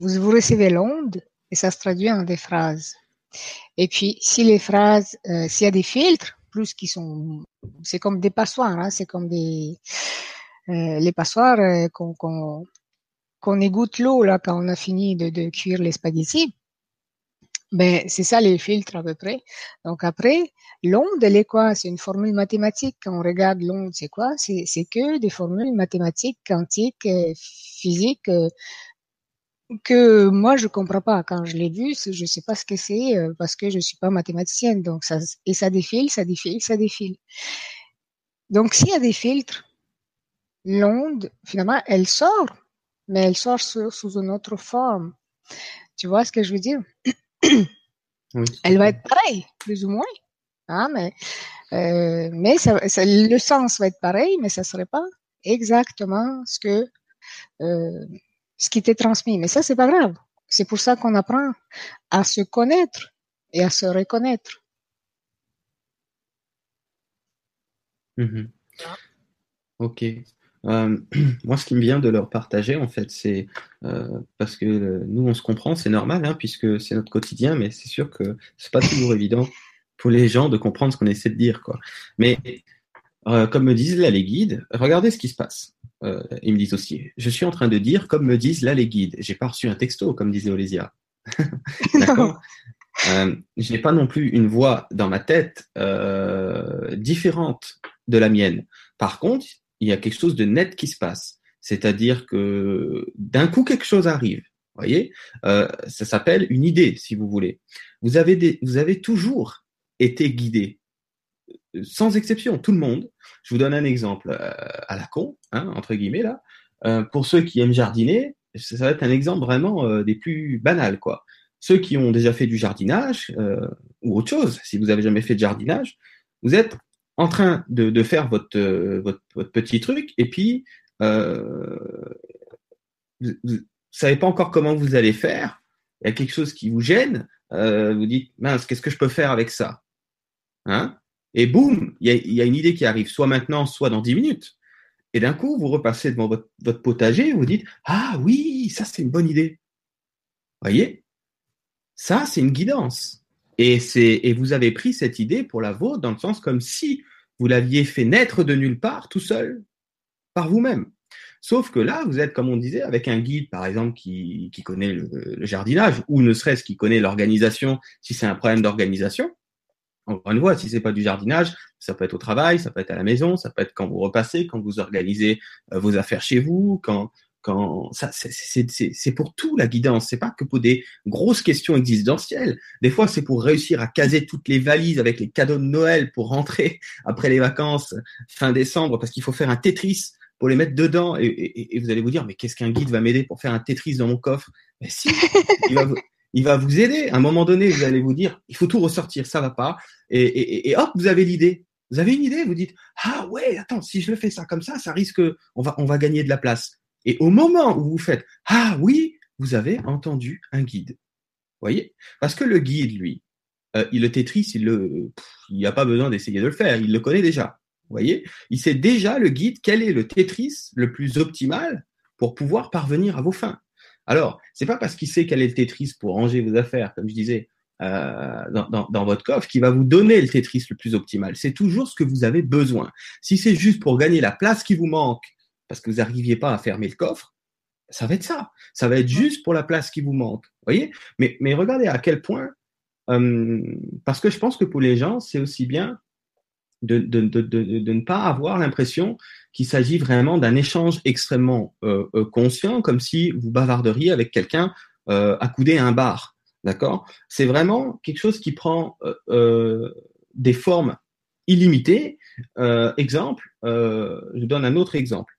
vous, vous recevez l'onde et ça se traduit en des phrases. Et puis, si les phrases, euh, s'il y a des filtres, plus qui sont, c'est comme des passoires, hein, c'est comme des, euh, les passoires euh, qu'on, qu'on, qu'on égoutte l'eau là quand on a fini de, de cuire les spaghettis. Ben, c'est ça les filtres à peu près. Donc après, l'onde, elle est quoi? C'est une formule mathématique. Quand on regarde l'onde, c'est quoi? C'est, que des formules mathématiques, quantiques, physiques, que moi je comprends pas. Quand je l'ai vu je sais pas ce que c'est euh, parce que je suis pas mathématicienne. Donc ça et ça défile ça défile ça défile. Donc s'il y a des filtres l'onde finalement elle sort mais elle sort sous, une autre forme. Tu vois ce que je veux dire? Elle va être pareille plus ou moins hein, mais euh, mais ça, le sens va être pareil mais ça serait pas exactement ce que euh, ce qui t'est transmis. Mais ça, c'est pas grave. C'est pour ça qu'on apprend à se connaître et à se reconnaître. Mhm. Ok. Euh, moi, ce qui me vient de leur partager, en fait, c'est euh, parce que nous, on se comprend, c'est normal, hein, puisque c'est notre quotidien, mais c'est sûr que c'est pas toujours évident pour les gens de comprendre ce qu'on essaie de dire, quoi. Mais euh, comme me disent là les guides, regardez ce qui se passe. Euh, ils me disent aussi, je suis en train de dire comme me disent là les guides. J'ai pas reçu un texto, comme disait Olésia. D'accord? Euh, Je n'ai pas non plus une voix dans ma tête euh, différente de la mienne. Par contre, il y a quelque chose de net qui se passe. C'est-à-dire que d'un coup, quelque chose arrive. Voyez? Euh, Ça s'appelle une idée, si vous voulez. Vous avez, des, vous avez toujours été guidé sans exception, tout le monde. Je vous donne un exemple euh, à la con, hein, entre guillemets là. Euh, pour ceux qui aiment jardiner, ça va être un exemple vraiment euh, des plus banals quoi. Ceux qui ont déjà fait du jardinage ou autre chose, si vous avez jamais fait de jardinage, vous êtes en train de, faire votre, votre, petit truc et puis vous, ne savez pas encore comment vous allez faire. Il y a quelque chose qui vous gêne. vous dites mince, qu'est-ce que je peux faire avec ça? Hein? Et boum, il y, a, une idée qui arrive, soit maintenant, soit dans 10 minutes. Et d'un coup, vous repassez devant votre, potager et vous dites Ah oui, ça c'est une bonne idée. Voyez? Ça, c'est une guidance. Et, et vous avez pris cette idée pour la vôtre dans le sens comme si vous l'aviez fait naître de nulle part, tout seul, par vous-même. Sauf que là, vous êtes, comme on disait, avec un guide, par exemple, qui, connaît le jardinage, ou ne serait-ce qui connaît l'organisation, si c'est un problème d'organisation. Encore une fois, si c'est pas du jardinage, ça peut être au travail, ça peut être à la maison, ça peut être quand vous repassez, quand vous organisez euh, vos affaires chez vous, quand quand ça c'est pour tout la guidance, c'est pas que pour des grosses questions existentielles. Des fois, c'est pour réussir à caser toutes les valises avec les cadeaux de Noël pour rentrer après les vacances fin décembre parce qu'il faut faire un Tetris pour les mettre dedans et, et, vous allez vous dire mais qu'est-ce qu'un guide va m'aider pour faire un Tetris dans mon coffre? Mais si, il va, il va vous aider. À un moment donné, vous allez vous dire, il faut tout ressortir, ça va pas. Et, hop, vous avez l'idée. Vous avez une idée, vous dites, ah ouais, attends, si je le fais ça comme ça, ça risque, on va, on va gagner de la place. Et au moment où vous faites, ah oui, vous avez entendu un guide. Voyez? Parce que le guide, lui, euh, il le Tetris, il le, il a pas besoin d'essayer de le faire, il le connaît déjà. voyez? Il sait déjà le guide quel est le Tetris le plus optimal pour pouvoir parvenir à vos fins. Alors, c'est pas parce qu'il sait quel est le Tetris pour ranger vos affaires, comme je disais, euh, dans, votre coffre, qui va vous donner le Tetris le plus optimal. C'est toujours ce que vous avez besoin. Si c'est juste pour gagner la place qui vous manque, parce que vous n'arriviez pas à fermer le coffre, ça va être ça. Ça va être juste pour la place qui vous manque. Voyez? Mais, mais regardez à quel point, euh, parce que je pense que pour les gens, c'est aussi bien de, de, de, de, ne pas avoir l'impression qu'il s'agit vraiment d'un échange extrêmement euh, euh, conscient, comme si vous bavarderiez avec quelqu'un euh, accoudé à un bar. D'accord? C'est vraiment quelque chose qui prend euh des formes illimitées. exemple, je donne un autre exemple.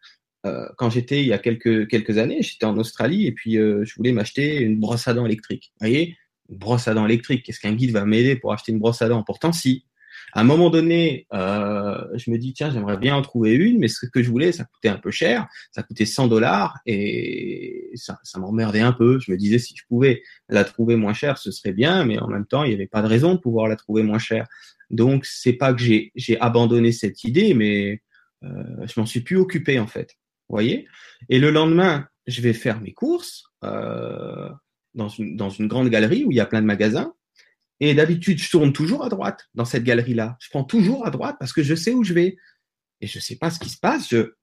Quand j'étais il y a quelques, quelques années, j'étais en Australie et puis je voulais m'acheter une brosse à dents électrique. Vous voyez, une brosse à dents électrique, qu'est-ce qu'un guide va m'aider pour acheter une brosse à dents? Pourtant, si, À un moment donné, euh, je me dis tiens, j'aimerais bien en trouver une, mais ce que je voulais, ça coûtait un peu cher, ça coûtait 100 dollars et ça, ça m'emmerdait un peu. Je me disais si je pouvais la trouver moins chère, ce serait bien, mais en même temps, il n'y avait pas de raison de pouvoir la trouver moins chère. Donc c'est pas que j'ai j'ai abandonné cette idée, mais euh, je m'en suis plus occupé en fait. Voyez Et le lendemain, je vais faire mes courses euh, dans une dans une grande galerie où il y a plein de magasins et d'habitude, je tourne toujours à droite dans cette galerie-là. Je prends toujours à droite parce que je sais où je vais. Et je sais pas ce qui se passe. Je,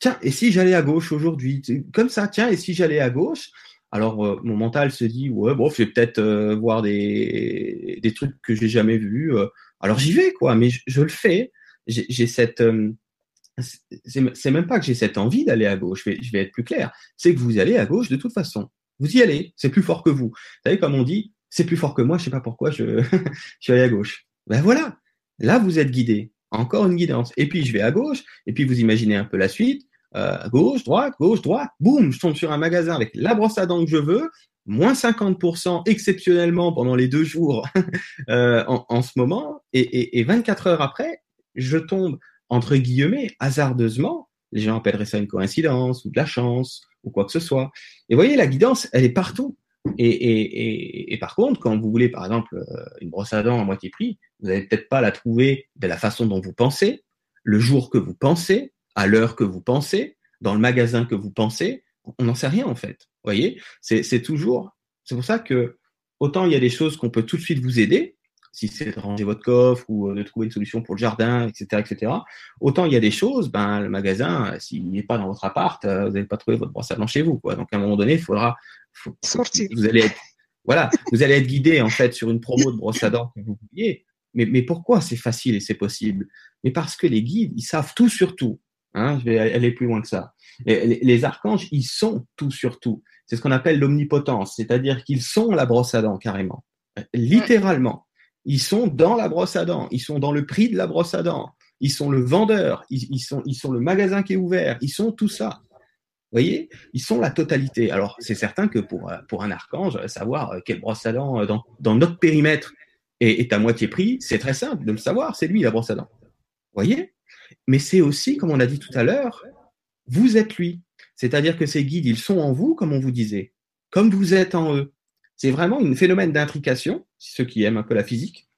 tiens, et si j'allais à gauche aujourd'hui? Comme ça, tiens, et si j'allais à gauche? Alors, euh, mon mental se dit, ouais, bon, je vais peut-être euh, voir des, des trucs que j'ai jamais vus. Euh. alors, j'y vais, quoi, mais je, le fais. J'ai cette, c'est même pas que j'ai cette envie d'aller à gauche. Je vais, je vais être plus clair. C'est que vous allez à gauche de toute façon. Vous y allez. C'est plus fort que vous. Vous savez, comme on dit, c'est plus fort que moi, je sais pas pourquoi je, je suis allé à gauche. Ben voilà, là vous êtes guidé, encore une guidance. Et puis je vais à gauche, et puis vous imaginez un peu la suite, euh, gauche, droite, gauche, droite, boum, je tombe sur un magasin avec la brosse à dents que je veux, moins 50% exceptionnellement pendant les deux jours euh, en, en, ce moment, et, et, et 24 heures après, je tombe entre guillemets hasardeusement, les gens appelleraient ça une coïncidence ou de la chance ou quoi que ce soit. Et vous voyez, la guidance, elle est partout. Et, et, et, par contre, quand vous voulez, par exemple, euh, une brosse à dents à moitié prix, vous n'allez peut-être pas la trouver de la façon dont vous pensez, le jour que vous pensez, à l'heure que vous pensez, dans le magasin que vous pensez. On n'en sait rien en fait. Vous voyez, c'est toujours. C'est pour ça que autant il y a des choses qu'on peut tout de suite vous aider, si c'est de ranger votre coffre ou euh, de trouver une solution pour le jardin, etc., etc. Autant il y a des choses, ben le magasin, euh, s'il n'est pas dans votre appart, euh, vous n'allez pas trouver votre brosse à dents chez vous, quoi. Donc à un moment donné, il faudra sortir. Vous allez être, voilà, vous allez être guidé en fait sur une promo de brosse à dents que vous vouliez. Mais, mais pourquoi c'est facile et c'est possible? Mais parce que les guides, ils savent tout sur tout. Hein, je vais aller plus loin que ça. Les, les archanges, ils sont tout sur tout. C'est ce qu'on appelle l'omnipotence, c'est-à-dire qu'ils sont la brosse à dents carrément, littéralement. Ils sont dans la brosse à dents, ils sont dans le prix de la brosse à dents, ils sont le vendeur, ils, sont, le magasin qui est ouvert, ils sont tout ça. Vous voyez, ils sont la totalité. Alors, c'est certain que pour, pour un archange, savoir quelle brosse à dents dans, dans notre périmètre est, est à moitié prix, c'est très simple de le savoir, c'est lui la brosse à dents. Vous voyez? Mais c'est aussi, comme on a dit tout à l'heure, vous êtes lui. C'est-à-dire que ces guides, ils sont en vous, comme on vous disait, comme vous êtes en eux. C'est vraiment un phénomène d'intrication, ceux qui aiment un peu la physique.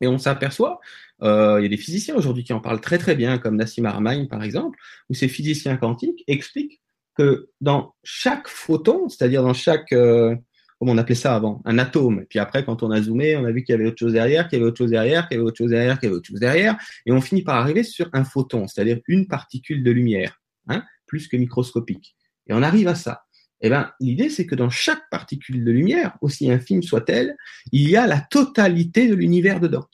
Et on s'aperçoit, euh, il y a des physiciens aujourd'hui qui en parlent très très bien, comme Nassim Haramein par exemple, où ces physiciens quantiques expliquent que dans chaque photon, c'est-à-dire dans chaque, euh, comment on appelait ça avant, un atome, puis après quand on a zoomé, on a vu qu'il y avait autre chose derrière, qu'il y avait autre chose derrière, qu'il y avait autre chose derrière, qu'il y avait autre chose derrière, et on finit par arriver sur un photon, c'est-à-dire une particule de lumière, hein, plus que microscopique. Et on arrive à ça. Eh ben, l'idée, c'est que dans chaque particule de lumière, aussi infime soit-elle, il y a la totalité de l'univers dedans.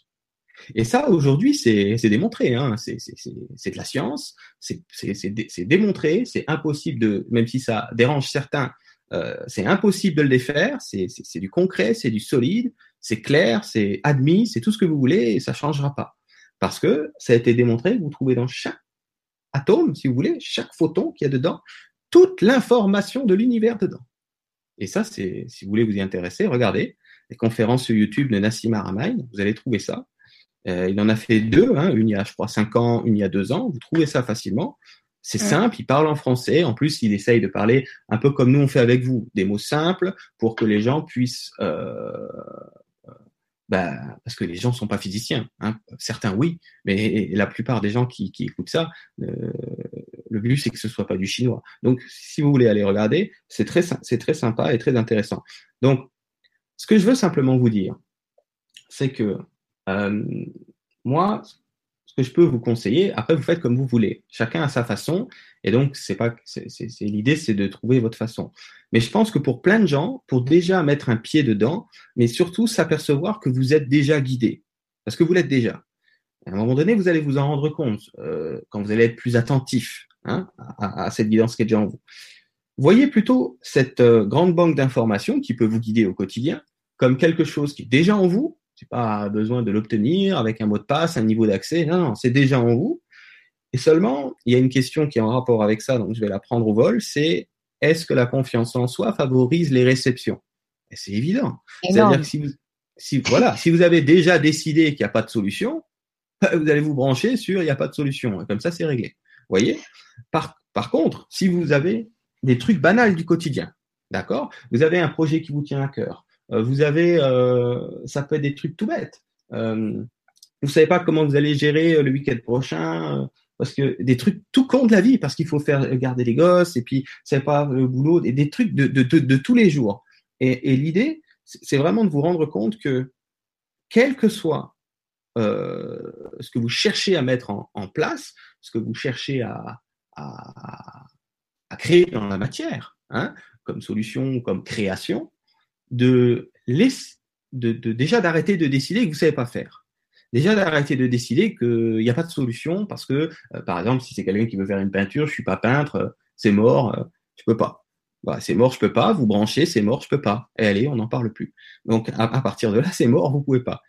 Et ça, aujourd'hui, c'est démontré. Hein. C'est de la science, c'est démontré, c'est impossible de, même si ça dérange certains, euh, c'est impossible de le défaire. C'est du concret, c'est du solide, c'est clair, c'est admis, c'est tout ce que vous voulez et ça changera pas. Parce que ça a été démontré, vous trouvez dans chaque atome, si vous voulez, chaque photon qu'il y a dedans, toute l'information de l'univers dedans. Et ça, c'est, si vous voulez vous y intéresser, regardez les conférences sur YouTube de Nassim Haramein, vous allez trouver ça. Euh, il en a fait deux, hein, une il y a, je crois, cinq ans, une il y a deux ans. Vous trouvez ça facilement. C'est simple, il parle en français. En plus, il essaye de parler un peu comme nous on fait avec vous, des mots simples pour que les gens puissent euh, bah, parce que les gens sont pas physiciens. Hein. Certains oui, mais la plupart des gens qui, qui écoutent ça, euh, le but c'est que ce soit pas du chinois. Donc, si vous voulez aller regarder, c'est très c'est très sympa et très intéressant. Donc, ce que je veux simplement vous dire, c'est que euh, moi, ce que je peux vous conseiller, après vous faites comme vous voulez. Chacun a sa façon, et donc c'est pas, c'est l'idée, c'est de trouver votre façon. Mais je pense que pour plein de gens, pour déjà mettre un pied dedans, mais surtout s'apercevoir que vous êtes déjà guidé, parce que vous l'êtes déjà. À un moment donné, vous allez vous en rendre compte euh, quand vous allez être plus attentif hein, à, à, cette guidance qui est déjà en vous. Voyez plutôt cette euh, grande banque d'informations qui peut vous guider au quotidien comme quelque chose qui est déjà en vous. C'est pas besoin de l'obtenir avec un mot de passe, un niveau d'accès. Non, non, c'est déjà en vous. Et seulement, il y a une question qui est en rapport avec ça, donc je vais la prendre au vol, c'est est-ce que la confiance en soi favorise les réceptions? Et c'est évident. C'est-à-dire que si vous, si, voilà, si vous avez déjà décidé qu'il n'y a pas de solution, vous allez vous brancher sur il n'y a pas de solution. Comme ça, c'est réglé. Vous voyez? Par, par contre, si vous avez des trucs banals du quotidien, d'accord? Vous avez un projet qui vous tient à cœur. Euh, vous avez, euh, ça peut être des trucs tout bêtes. Euh, vous savez pas comment vous allez gérer le week-end prochain parce que des trucs tout compte de la vie parce qu'il faut faire garder les gosses et puis c'est pas le boulot des, des trucs de, de, de, tous les jours. Et, et l'idée, c'est vraiment de vous rendre compte que quel que soit euh, ce que vous cherchez à mettre en, place, ce que vous cherchez à, créer dans la matière, hein, comme solution, comme création, de, déjà d'arrêter de décider que vous savez pas faire. Déjà d'arrêter de décider qu'il n'y a pas de solution parce que, euh, par exemple, si c'est quelqu'un qui veut faire une peinture, je suis pas peintre, euh, c'est mort, je peux pas. Bah, c'est mort, je peux pas. Vous branchez, c'est mort, je peux pas. Et allez, on n'en parle plus. Donc à, partir de là, c'est mort, vous pouvez pas.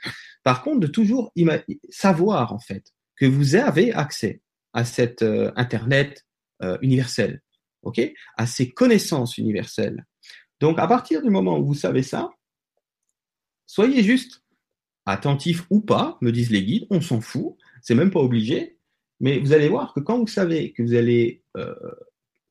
Par contre, de toujours savoir en fait que vous avez accès à cette euh, internet euh, universel, ok, à ces connaissances universelles. Donc à partir du moment où vous savez ça, soyez juste attentif ou pas, me disent les guides, on s'en fout, c'est même pas obligé, mais vous allez voir que quand vous savez que vous allez euh,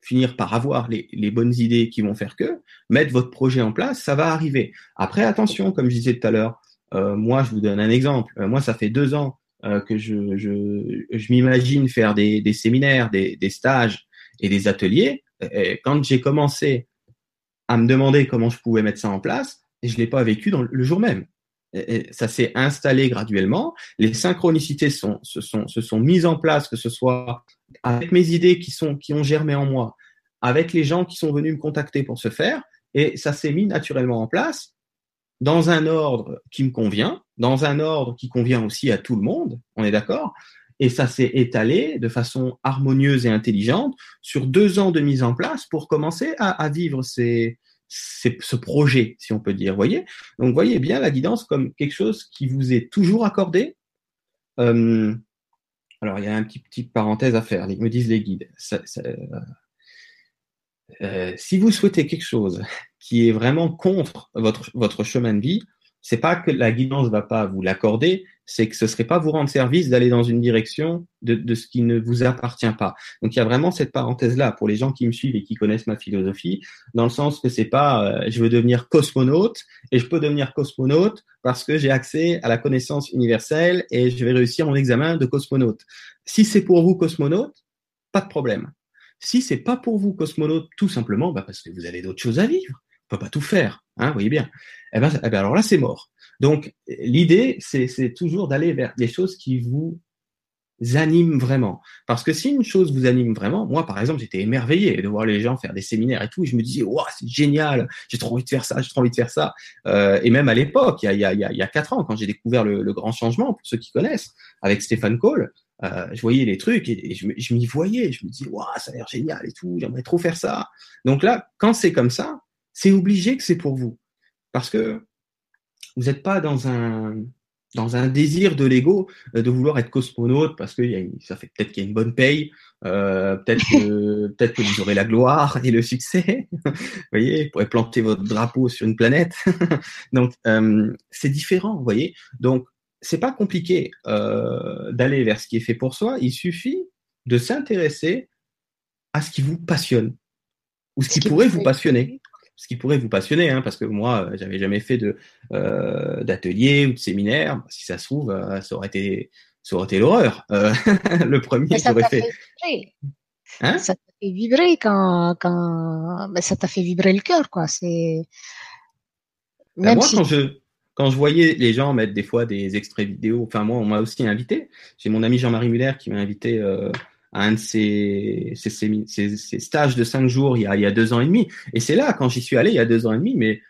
finir par avoir les, bonnes idées qui vont faire que, mettre votre projet en place, ça va arriver. Après, attention, comme je disais tout à l'heure, euh, moi, je vous donne un exemple. Euh, moi, ça fait deux ans euh, que je, je, je m'imagine faire des, des séminaires, des, des, stages et des ateliers. Quand j'ai commencé à me demander comment je pouvais mettre ça en place, je l'ai pas vécu dans le jour même. Ça s'est installé graduellement. Les synchronicités sont, se, sont, se sont mises en place, que ce soit avec mes idées qui, sont, qui ont germé en moi, avec les gens qui sont venus me contacter pour ce faire, et ça s'est mis naturellement en place dans un ordre qui me convient, dans un ordre qui convient aussi à tout le monde, on est d'accord Et ça s'est étalé de façon harmonieuse et intelligente sur deux ans de mise en place pour commencer à, vivre ce projet, si on peut dire. Voyez Donc, voyez bien la guidance comme quelque chose qui vous est toujours accordé. Euh, alors, il y a un petit petit parenthèse à faire. Me disent les guides. Ça, euh, si vous souhaitez quelque chose qui est vraiment contre votre, votre chemin de vie, c'est pas que la guidance va pas vous l'accorder, c'est que ce serait pas vous rendre service d'aller dans une direction de, de, ce qui ne vous appartient pas. Donc il y a vraiment cette parenthèse là pour les gens qui me suivent et qui connaissent ma philosophie, dans le sens que c'est pas euh, je veux devenir cosmonaute et je peux devenir cosmonaute parce que j'ai accès à la connaissance universelle et je vais réussir mon examen de cosmonaute. Si c'est pour vous cosmonaute, pas de problème. Si c'est pas pour vous cosmonaute, tout simplement bah parce que vous avez d'autres choses à vivre, on peut pas tout faire, hein, voyez bien. Eh ben, eh ben alors là c'est mort. Donc, l'idée, c'est toujours d'aller vers des choses qui vous animent vraiment. Parce que si une chose vous anime vraiment, moi, par exemple, j'étais émerveillé de voir les gens faire des séminaires et tout. Et je me disais, waouh, c'est génial, j'ai trop envie de faire ça, j'ai trop envie de faire ça. Euh, et même à l'époque, il, il, a, il y a quatre ans, quand j'ai découvert le, le, grand changement, pour ceux qui connaissent, avec Stéphane Cole, euh, je voyais les trucs et, je, je m'y voyais. Je me disais, waouh, ça a l'air génial et tout, j'aimerais trop faire ça. Donc là, quand c'est comme ça, c'est obligé que c'est pour vous. Parce que vous n'êtes pas dans un, dans un désir de l'ego euh, de vouloir être cosmonaute parce que y a ça fait peut-être qu'il y a une bonne paye, euh, peut-être que peut-être que vous aurez la gloire et le succès. vous voyez, vous pourrez planter votre drapeau sur une planète. Donc euh, c'est différent, vous voyez. Donc c'est pas compliqué euh, d'aller vers ce qui est fait pour soi. Il suffit de s'intéresser à ce qui vous passionne ou ce qui pourrait vous passionner ce qui pourrait vous passionner, hein, parce que moi, euh, j'avais jamais fait de euh, d'atelier ou de séminaire. Si ça se trouve, euh, ça aurait été ça aurait été l'horreur. Euh, le premier j'aurais fait. fait hein? Ça t'a fait vibrer quand quand ben, ça t'a fait vibrer le cœur, quoi. C'est ben moi si... quand je quand je voyais les gens mettre des fois des extraits vidéo, enfin moi on m'a aussi invité. J'ai mon ami Jean-Marie Muller qui m'a invité à un de ces, ces, ces, ces, stages de cinq jours il y, a, il y a deux ans et demi. Et c'est là, quand j'y suis allé il y a deux ans et demi, mais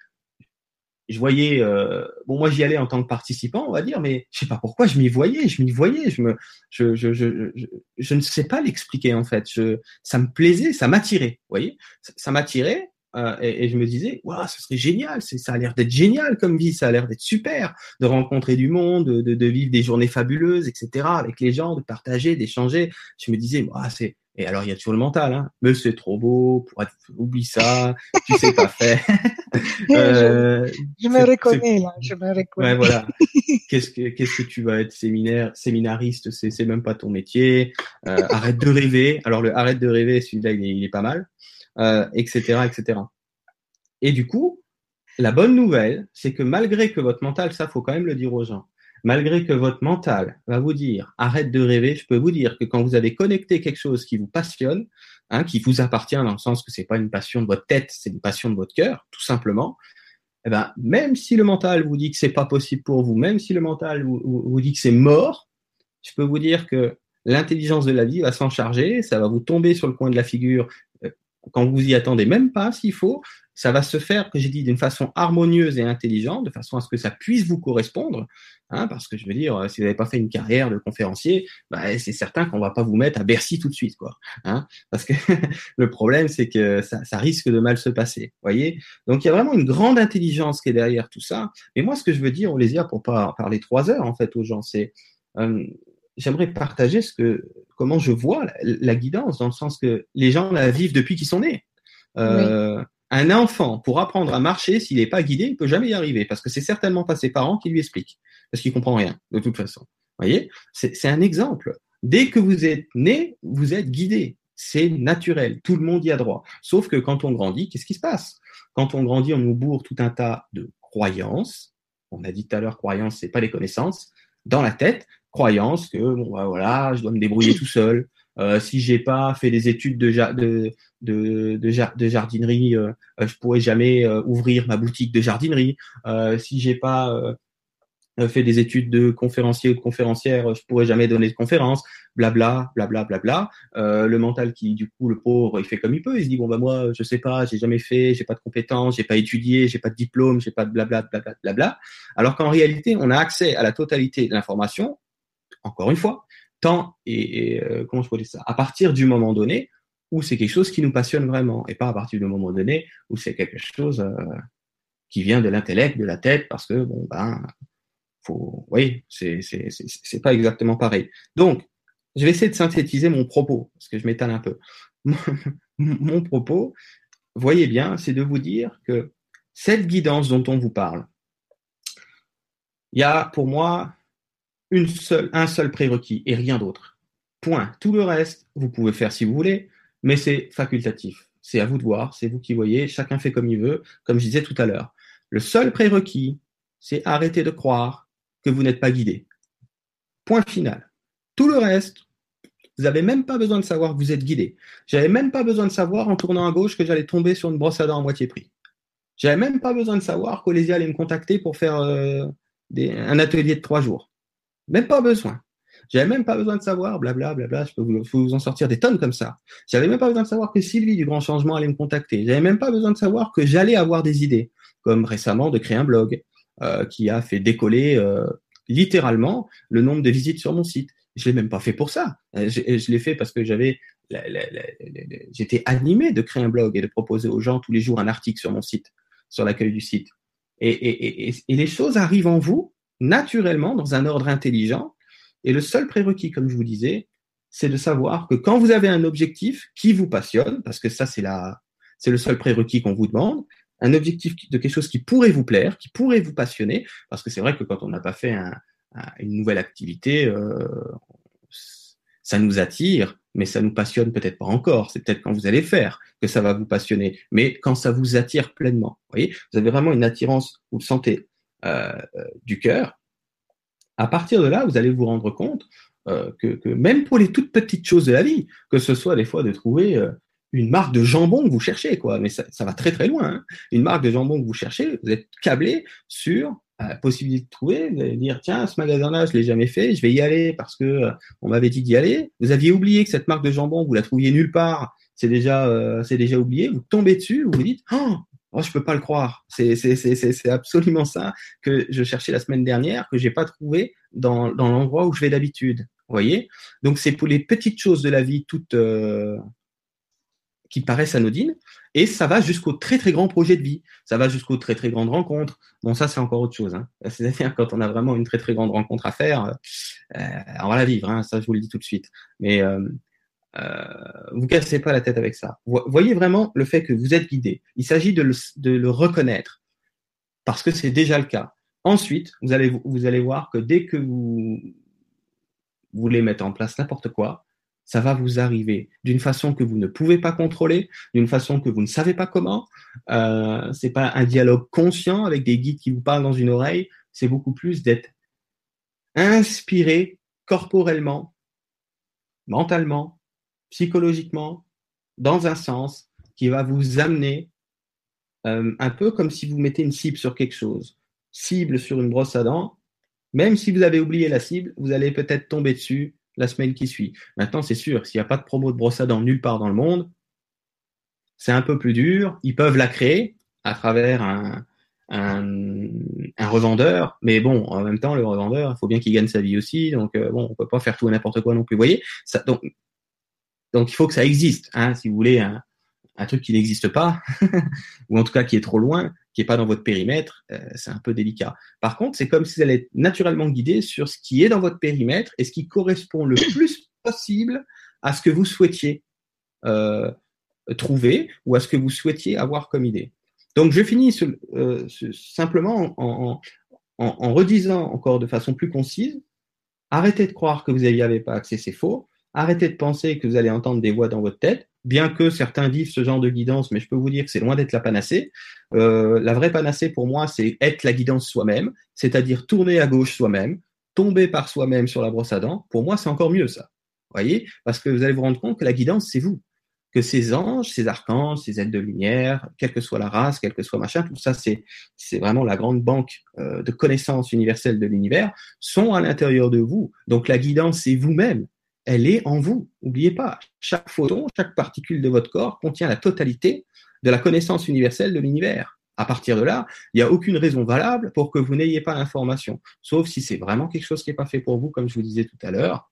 je voyais, euh, bon, moi j'y allais en tant que participant, on va dire, mais je sais pas pourquoi, je m'y voyais, je m'y voyais, je me, je, je, je, je, ne sais pas l'expliquer en fait. Je, ça me plaisait, ça m'attirait, vous voyez, ça m'attirait. Euh, et, et, je me disais, waouh, ce serait génial, ça a l'air d'être génial comme vie, ça a l'air d'être super, de rencontrer du monde, de, de, vivre des journées fabuleuses, etc., avec les gens, de partager, d'échanger. Je me disais, waouh, c'est. Et alors, il y a toujours le mental, hein. Mais c'est trop beau, pour oublie ça, tu sais pas faire. euh, je me reconnais là, je me reconnais. Ouais, voilà. qu'est-ce que qu'est-ce que tu vas être séminaire, séminariste, c'est c'est même pas ton métier. Euh, arrête de rêver. Alors le arrête de rêver, celui-là il est, il est pas mal, euh, etc., etc. Et du coup, la bonne nouvelle, c'est que malgré que votre mental, ça faut quand même le dire aux gens, malgré que votre mental va vous dire arrête de rêver, je peux vous dire que quand vous avez connecté quelque chose qui vous passionne, hein, qui vous appartient dans le sens que c'est pas une passion de votre tête, c'est une passion de votre cœur, tout simplement. Eh ben, même si le mental vous dit que c'est pas possible pour vous, même si le mental vous, vous dit que c'est mort, je peux vous dire que l'intelligence de la vie va s'en charger, ça va vous tomber sur le coin de la figure euh, quand vous y attendez même pas s'il faut, ça va se faire, que j'ai dit, d'une façon harmonieuse et intelligente, de façon à ce que ça puisse vous correspondre. Hein, parce que je veux dire, si vous n'avez pas fait une carrière de conférencier, bah, c'est certain qu'on va pas vous mettre à Bercy tout de suite, quoi. Hein, parce que le problème, c'est que ça, ça, risque de mal se passer. Voyez. Donc il y a vraiment une grande intelligence qui est derrière tout ça. Mais moi, ce que je veux dire, on les a pour pas parler trois heures en fait aux gens, c'est euh, j'aimerais partager ce que comment je vois la, la, guidance dans le sens que les gens la vivent depuis qu'ils sont nés. Euh, oui. Un enfant, pour apprendre à marcher, s'il n'est pas guidé, il peut jamais y arriver, parce que c'est certainement pas ses parents qui lui expliquent, parce qu'il comprend rien, de toute façon. Vous voyez? C'est un exemple. Dès que vous êtes né, vous êtes guidé. C'est naturel. Tout le monde y a droit. Sauf que quand on grandit, qu'est-ce qui se passe? Quand on grandit, on nous bourre tout un tas de croyances. On a dit tout à l'heure, croyances, c'est pas les connaissances. Dans la tête, croyances que bon bah voilà, je dois me débrouiller tout seul. Euh, si j'ai pas fait des études de, jardinerie, euh, je pourrais jamais euh, ouvrir ma boutique de jardinerie. Euh, si j'ai pas euh, fait des études de conférencier ou de conférencière, je pourrais jamais donner de conférences. Blabla, blabla, blabla. Euh, le mental qui, du coup, le pauvre, il fait comme il peut. Il se dit bon bah moi, je sais pas, j'ai jamais fait, j'ai pas de compétences, j'ai pas étudié, j'ai pas de diplôme, j'ai pas de blabla, blabla, blabla. Alors qu'en réalité, on a accès à la totalité de l'information. Encore une fois, tant et, et euh, comment je pourrais dire ça à partir du moment donné où c'est quelque chose qui nous passionne vraiment et pas à partir du moment donné où c'est quelque chose euh, qui vient de l'intellect, de la tête, parce que bon ben c'est c'est c'est pas exactement pareil. Donc, je vais essayer de synthétiser mon propos parce que je m'étale un peu. mon propos, voyez bien, c'est de vous dire que cette guidance dont on vous parle, il y a pour moi une seule, un seul prérequis et rien d'autre. Point. Tout le reste, vous pouvez faire si vous voulez, mais c'est facultatif. C'est à vous de voir, c'est vous qui voyez, chacun fait comme il veut, comme je disais tout à l'heure. Le seul prérequis, c'est arrêter de croire que vous n'êtes pas guidé. Point final. Tout le reste, vous n'avez même pas besoin de savoir que vous êtes guidé. J'avais même pas besoin de savoir en tournant à gauche que j'allais tomber sur une brosse à dents à moitié prix. J'avais même pas besoin de savoir qu'Olésia allait me contacter pour faire euh, un atelier de trois jours. Même pas besoin. J'avais même pas besoin de savoir, blabla, blabla, je peux vous, vous, en sortir des tonnes comme ça. J'avais même pas besoin de savoir que Sylvie du Grand Changement allait me contacter. J'avais même pas besoin de savoir que j'allais avoir des idées, comme récemment de créer un blog qui a fait décoller euh, littéralement le nombre de visites sur mon site. Je l'ai même pas fait pour ça. Euh, je, l'ai fait parce que j'avais, j'étais animé de créer un blog et de proposer aux gens tous les jours un article sur mon site, sur l'accueil du site. Et, et les choses arrivent en vous naturellement dans un ordre intelligent. Et le seul prérequis, comme je vous disais, c'est de savoir que quand vous avez un objectif qui vous passionne, parce que ça c'est la, c'est le seul prérequis qu'on vous demande, un objectif de quelque chose qui pourrait vous plaire, qui pourrait vous passionner, parce que c'est vrai que quand on n'a pas fait un, un, une nouvelle activité, euh, ça nous attire, mais ça nous passionne peut-être pas encore. C'est peut-être quand vous allez faire que ça va vous passionner, mais quand ça vous attire pleinement. Vous vous avez vraiment une attirance, vous le sentez euh, du cœur, à partir de là, vous allez vous rendre compte euh, que, même pour les toutes petites choses de la vie, que ce soit des fois de trouver euh, une marque de jambon que vous cherchez, quoi, mais ça, ça va très très loin. Hein. Une marque de jambon que vous cherchez, vous êtes câblé sur la possibilité de trouver, de dire tiens, ce magasin-là, je l'ai jamais fait, je vais y aller parce que euh, on m'avait dit d'y aller. Vous aviez oublié que cette marque de jambon, vous la trouviez nulle part, c'est déjà, euh, déjà oublié. Vous tombez dessus, vous vous dites oh, Oh, je peux pas le croire. C'est, c'est, c'est, c'est absolument ça que je cherchais la semaine dernière, que j'ai pas trouvé dans, dans l'endroit où je vais d'habitude. Vous voyez Donc c'est pour les petites choses de la vie toutes euh, qui paraissent anodines, et ça va jusqu'au très très grand projet de vie. Ça va jusqu'aux très très grandes rencontres. Bon, ça c'est encore autre chose. Hein. C'est-à-dire quand on a vraiment une très très grande rencontre à faire, euh, on va la vivre. Hein, ça je vous le dis tout de suite. Mais euh, euh, vous cassez pas la tête avec ça. Voyez vraiment le fait que vous êtes guidé. Il s'agit de le, reconnaître. parce que c'est déjà le cas. Ensuite, vous allez voir que dès que vous voulez mettre en place n'importe quoi, ça va vous arriver d'une façon que vous ne pouvez pas contrôler, d'une façon que vous ne savez pas comment. Euh, c'est pas un dialogue conscient avec des guides qui vous parlent dans une oreille. C'est beaucoup plus d'être inspiré corporellement, mentalement, psychologiquement, dans un sens qui va vous amener euh, un peu comme si vous mettez une cible sur quelque chose. Cible sur une brosse à dents. Même si vous avez oublié la cible, vous allez peut-être tomber dessus la semaine qui suit. Maintenant, c'est sûr, s'il n'y a pas de promo de brosse à nulle part dans le monde, c'est un peu plus dur. Ils peuvent la créer à travers un, revendeur, mais bon, en même temps, le revendeur, il faut bien qu'il gagne sa vie aussi, donc euh, bon, on peut pas faire tout et n'importe quoi non plus. Vous voyez, donc, il faut que ça existe. Hein, si vous voulez un truc qui n'existe pas, ou en tout cas qui est trop loin, qui est pas dans votre périmètre, euh, c'est un peu délicat. Par contre, c'est comme si vous allez être naturellement guidé sur ce qui est dans votre périmètre et ce qui correspond le plus possible à ce que vous souhaitiez euh, trouver ou à ce que vous souhaitiez avoir comme idée. Donc, je finis euh, simplement en, en, en, redisant encore de façon plus concise, arrêtez de croire que vous n'y avez pas accès, c'est faux. Arrêtez de penser que vous allez entendre des voix dans votre tête bien que certains vivent ce genre de guidance, mais je peux vous dire que c'est loin d'être la panacée. Euh, la vraie panacée pour moi, c'est être la guidance soi-même, c'est-à-dire tourner à gauche soi-même, tomber par soi-même sur la brosse à dents. Pour moi, c'est encore mieux ça. Voyez, parce que vous allez vous rendre compte que la guidance, c'est vous, que ces anges, ces archanges, ces aides de lumière, quelle que soit la race, quel que soit machin, tout ça, c'est vraiment la grande banque euh, de connaissances universelles de l'univers, sont à l'intérieur de vous. Donc la guidance, c'est vous-même elle est en vous. N'oubliez pas, chaque photon, chaque particule de votre corps contient la totalité de la connaissance universelle de l'univers. À partir de là, il n'y a aucune raison valable pour que vous n'ayez pas l'information, sauf si c'est vraiment quelque chose qui n'est pas fait pour vous, comme je vous disais tout à l'heure.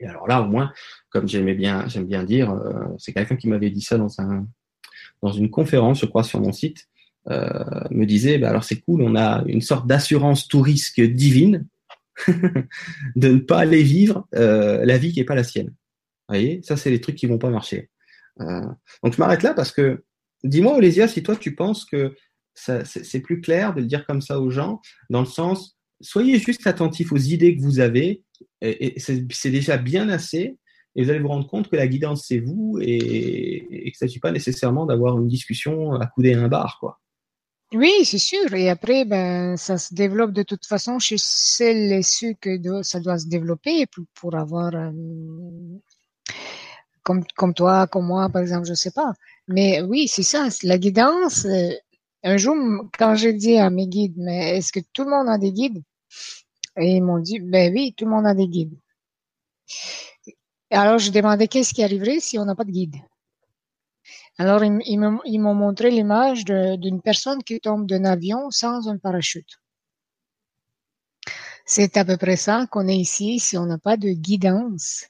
Et alors là, au moins, comme j'aime bien dire, euh, c'est quelqu'un qui m'avait dit ça dans une conférence, je crois, sur mon site, euh, me disait, bah alors c'est cool, on a une sorte d'assurance tout risque divine, de ne pas aller vivre euh, la vie qui n'est pas la sienne. Vous voyez, ça c'est les trucs qui vont pas marcher. Euh, donc je m'arrête là parce que dis-moi Olésia si toi tu penses que c'est plus clair de le dire comme ça aux gens, dans le sens soyez juste attentifs aux idées que vous avez et, c'est déjà bien assez et vous allez vous rendre compte que la guidance c'est vous et, que ça ne suffit pas nécessairement d'avoir une discussion à couder un bar quoi. Oui, c'est sûr. Et après, ben, ça se développe de toute façon chez celles et ceux que ça doit se développer pour, avoir, euh, comme, comme toi, comme moi, par exemple, je sais pas. Mais oui, c'est ça. La guidance. Euh, un jour, quand j'ai dit à mes guides, mais est-ce que tout le monde a des guides? Et ils m'ont dit, ben oui, tout le monde a des guides. alors, je demandais qu'est-ce qui arriverait si on n'a pas de guide? Alors, ils, m'ont montré l'image d'une personne qui tombe d'un avion sans un parachute. C'est à peu près ça qu'on est ici si on n'a pas de guidance.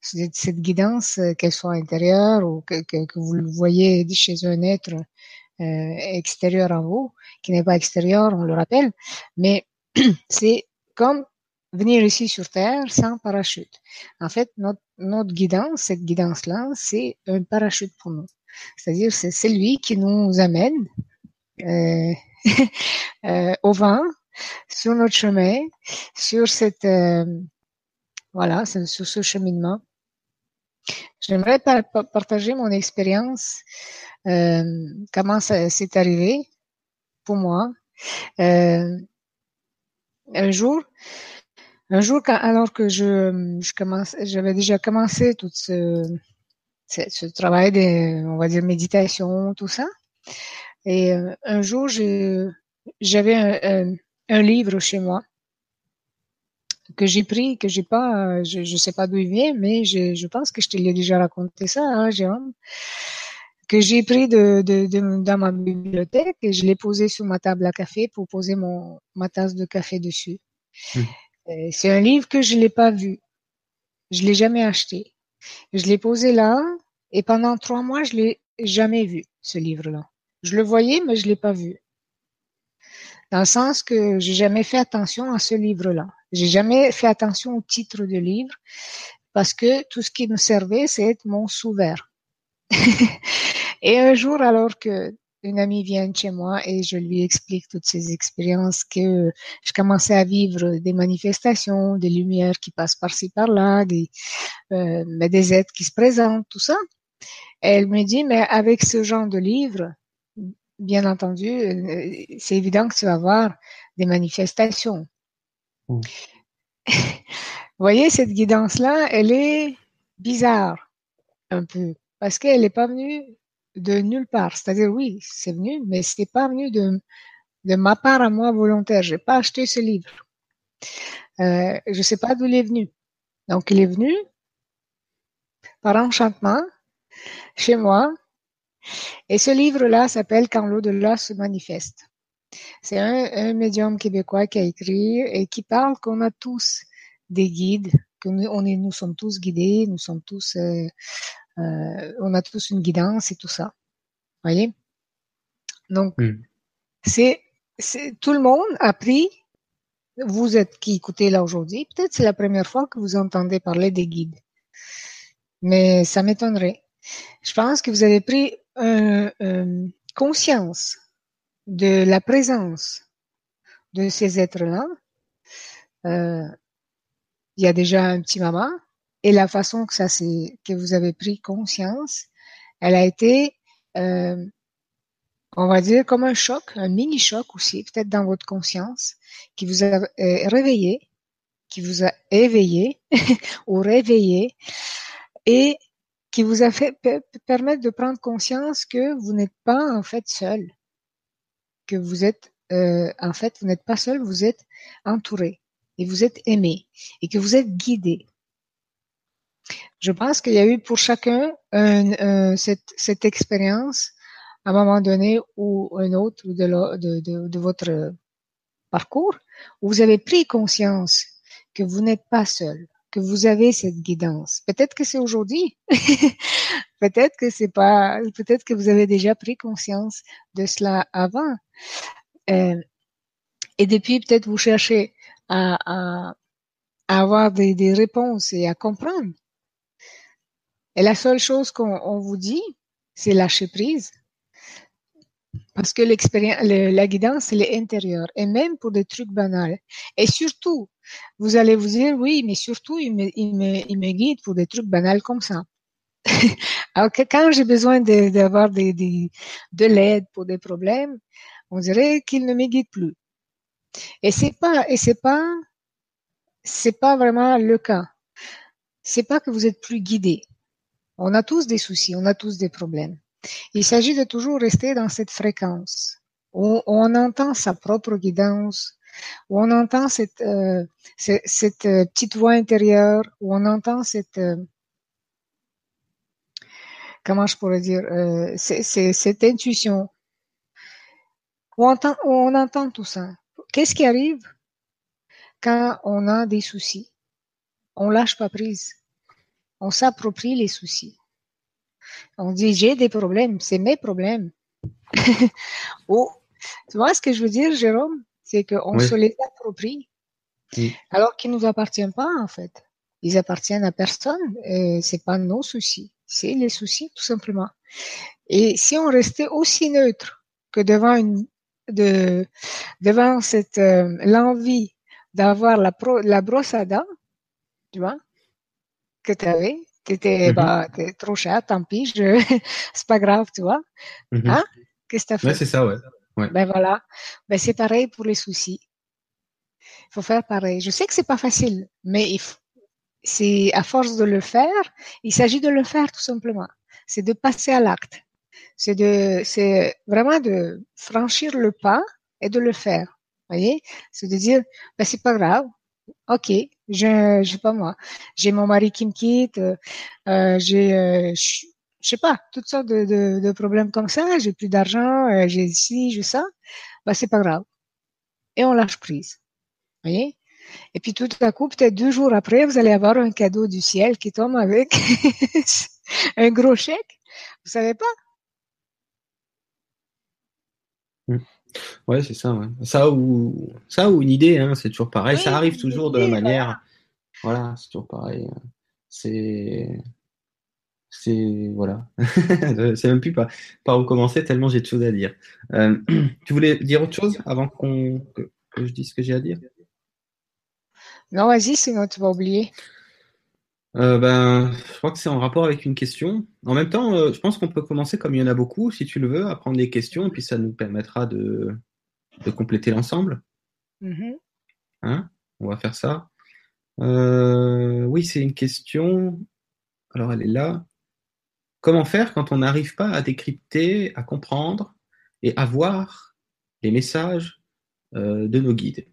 Cette guidance, euh, qu'elle soit intérieure ou que, vous le voyez chez un être euh, extérieur à vous, qui n'est pas extérieur, on le rappelle, mais c'est comme venir ici sur Terre sans parachute. En fait, notre, notre guidance, cette guidance-là, c'est un parachute pour nous. C'est-à-dire, c'est celui qui nous amène euh, euh, au vent, sur notre chemin, sur cette, euh, voilà, sur ce cheminement. J'aimerais partager mon expérience, comment ça s'est arrivé pour moi. Un jour, un jour, alors que je, je j'avais déjà commencé tout ce, travail de, on va dire, méditation, tout ça. Et euh, un jour, j'avais un, livre chez moi que j'ai pris, que j'ai pas, je, je sais pas d'où il vient, mais je, pense que je te l'ai déjà raconté ça, hein, Jérôme, que j'ai pris de, dans ma bibliothèque et je l'ai posé sur ma table à café pour poser mon ma tasse de café dessus. Mmh. Euh, c'est un livre que je l'ai pas vu. Je l'ai jamais acheté. Je l'ai posé là et pendant trois mois, je l'ai jamais vu, ce livre-là. Je le voyais, mais je l'ai pas vu. Dans le sens que j'ai jamais fait attention à ce livre-là. J'ai jamais fait attention au titre du livre parce que tout ce qui me servait, c'est mon sous et un jour, alors que une amie vient chez moi et je lui explique toutes ces expériences que je commençais à vivre des manifestations, des lumières qui passent par-ci par-là, des, euh, des êtres qui se présentent, tout ça. elle me dit, mais avec ce genre de livre, bien entendu, euh, c'est évident que tu vas voir des manifestations. Mmh. Vous voyez, cette guidance-là, elle est bizarre, un peu, parce qu'elle n'est pas venue de nulle part. C'est-à-dire, oui, c'est venu, mais c'est pas venu de, de ma part à moi volontaire. J'ai pas acheté ce livre. Euh, je sais pas d'où il est venu. Donc, il est venu par enchantement chez moi. Et ce livre-là s'appelle Quand l'au-delà se manifeste. C'est un, médium québécois qui a écrit et qui parle qu'on a tous des guides, que nous, on est, nous sommes tous guidés, nous sommes tous euh, on a tous une guidance et tout ça. Voyez? Donc, hmm. c'est, tout le monde a pris. Vous êtes qui écoutez là aujourd'hui, peut-être c'est la première fois que vous entendez parler des guides, mais ça m'étonnerait. Je pense que vous avez pris conscience de la présence de ces êtres-là. Euh, il y a déjà un petit moment, et la façon que ça c'est que vous avez pris conscience, elle a été, euh, on va dire comme un choc, un mini choc aussi, peut-être dans votre conscience, qui vous a euh, réveillé, qui vous a éveillé ou réveillé, et qui vous a fait permettre de prendre conscience que vous n'êtes pas en fait seul, que vous êtes euh, en fait vous n'êtes pas seul, vous êtes entouré et vous êtes aimé et que vous êtes guidé je pense qu'il y a eu pour chacun cette, expérience à un moment donné ou un autre de, votre parcours où vous avez pris conscience que vous n'êtes pas seul, que vous avez cette guidance. Peut-être que c'est aujourd'hui, peut-être que c'est pas, peut-être que vous avez déjà pris conscience de cela avant. Euh, et depuis, peut-être vous cherchez à, avoir des réponses et à comprendre et la seule chose qu'on vous dit, c'est lâcher prise. Parce que l'expérience, la guidance, elle est intérieure. Et même pour des trucs banals. Et surtout, vous allez vous dire, oui, mais surtout, il me, il me, il me guide pour des trucs banals comme ça. Alors que quand j'ai besoin d'avoir de, de, de l'aide pour des problèmes, on dirait qu'il ne me guide plus. Et c'est pas, et c'est pas, c'est pas vraiment le cas. C'est pas que vous êtes plus guidé. On a tous des soucis, on a tous des problèmes. Il s'agit de toujours rester dans cette fréquence où on entend sa propre guidance, où on entend cette, euh, euh, petite voix intérieure, où on entend cette, euh, comment je pourrais dire, cette intuition, où on, entend, on entend tout ça. Qu'est-ce qui arrive quand on a des soucis? On lâche pas prise on s'approprie les soucis. On dit j'ai des problèmes, c'est mes problèmes. oh, tu vois ce que je veux dire, Jérôme? C'est qu'on se les approprie, alors qu'ils ne nous appartiennent pas en fait. Ils appartiennent à personne. C'est pas nos soucis, c'est les soucis tout simplement. Et si on restait aussi neutre que devant une, de, devant cette euh, l'envie d'avoir la, la brosse à dents, tu vois, que tu avais. T'étais, mm bah, t'es trop cher, tant pis, je... c'est pas grave, tu vois. Mm Hein? Qu'est-ce que t'as fait? Ouais, c'est ça, ouais. ouais. Ben voilà. Ben c'est pareil pour les soucis. Il faut faire pareil. Je sais que c'est pas facile, mais il faut... c'est à force de le faire, il s'agit de le faire tout simplement. C'est de passer à l'acte. C'est de, c'est vraiment de franchir le pas et de le faire. Voyez? C'est de dire, ben c'est pas grave. Ok, je, je sais pas moi, j'ai mon mari qui me quitte, euh, euh j'ai, euh, je sais pas, toutes sortes de, problèmes comme ça. J'ai plus d'argent, j'ai ci, j'ai ça. Bah c'est pas grave. Et on lâche prise. Voyez? Et puis tout à coup, peut-être deux jours après, vous allez avoir un cadeau du ciel qui tombe avec un gros chèque. Vous savez pas? Ouais, c'est ça. Ça ou ça ou une idée, hein, c'est toujours pareil. ça arrive toujours de la manière. Voilà, c'est toujours pareil. C'est c'est voilà. je sais même plus pas, par où commencer tellement j'ai de choses à dire. Euh, tu voulais dire autre chose avant qu'on que, je dise ce que j'ai à dire? Non, vas-y, sinon tu vas oublier. Euh, ben, je crois que c'est en rapport avec une question. En même temps, euh, je pense qu'on peut commencer comme il y en a beaucoup, si tu le veux, à prendre des questions, et puis ça nous permettra de, de compléter l'ensemble. Mm-hmm. Hein? On va faire ça. oui, c'est une question. Alors, elle est là. Comment faire quand on n'arrive pas à décrypter, à comprendre et à voir les messages euh, de nos guides?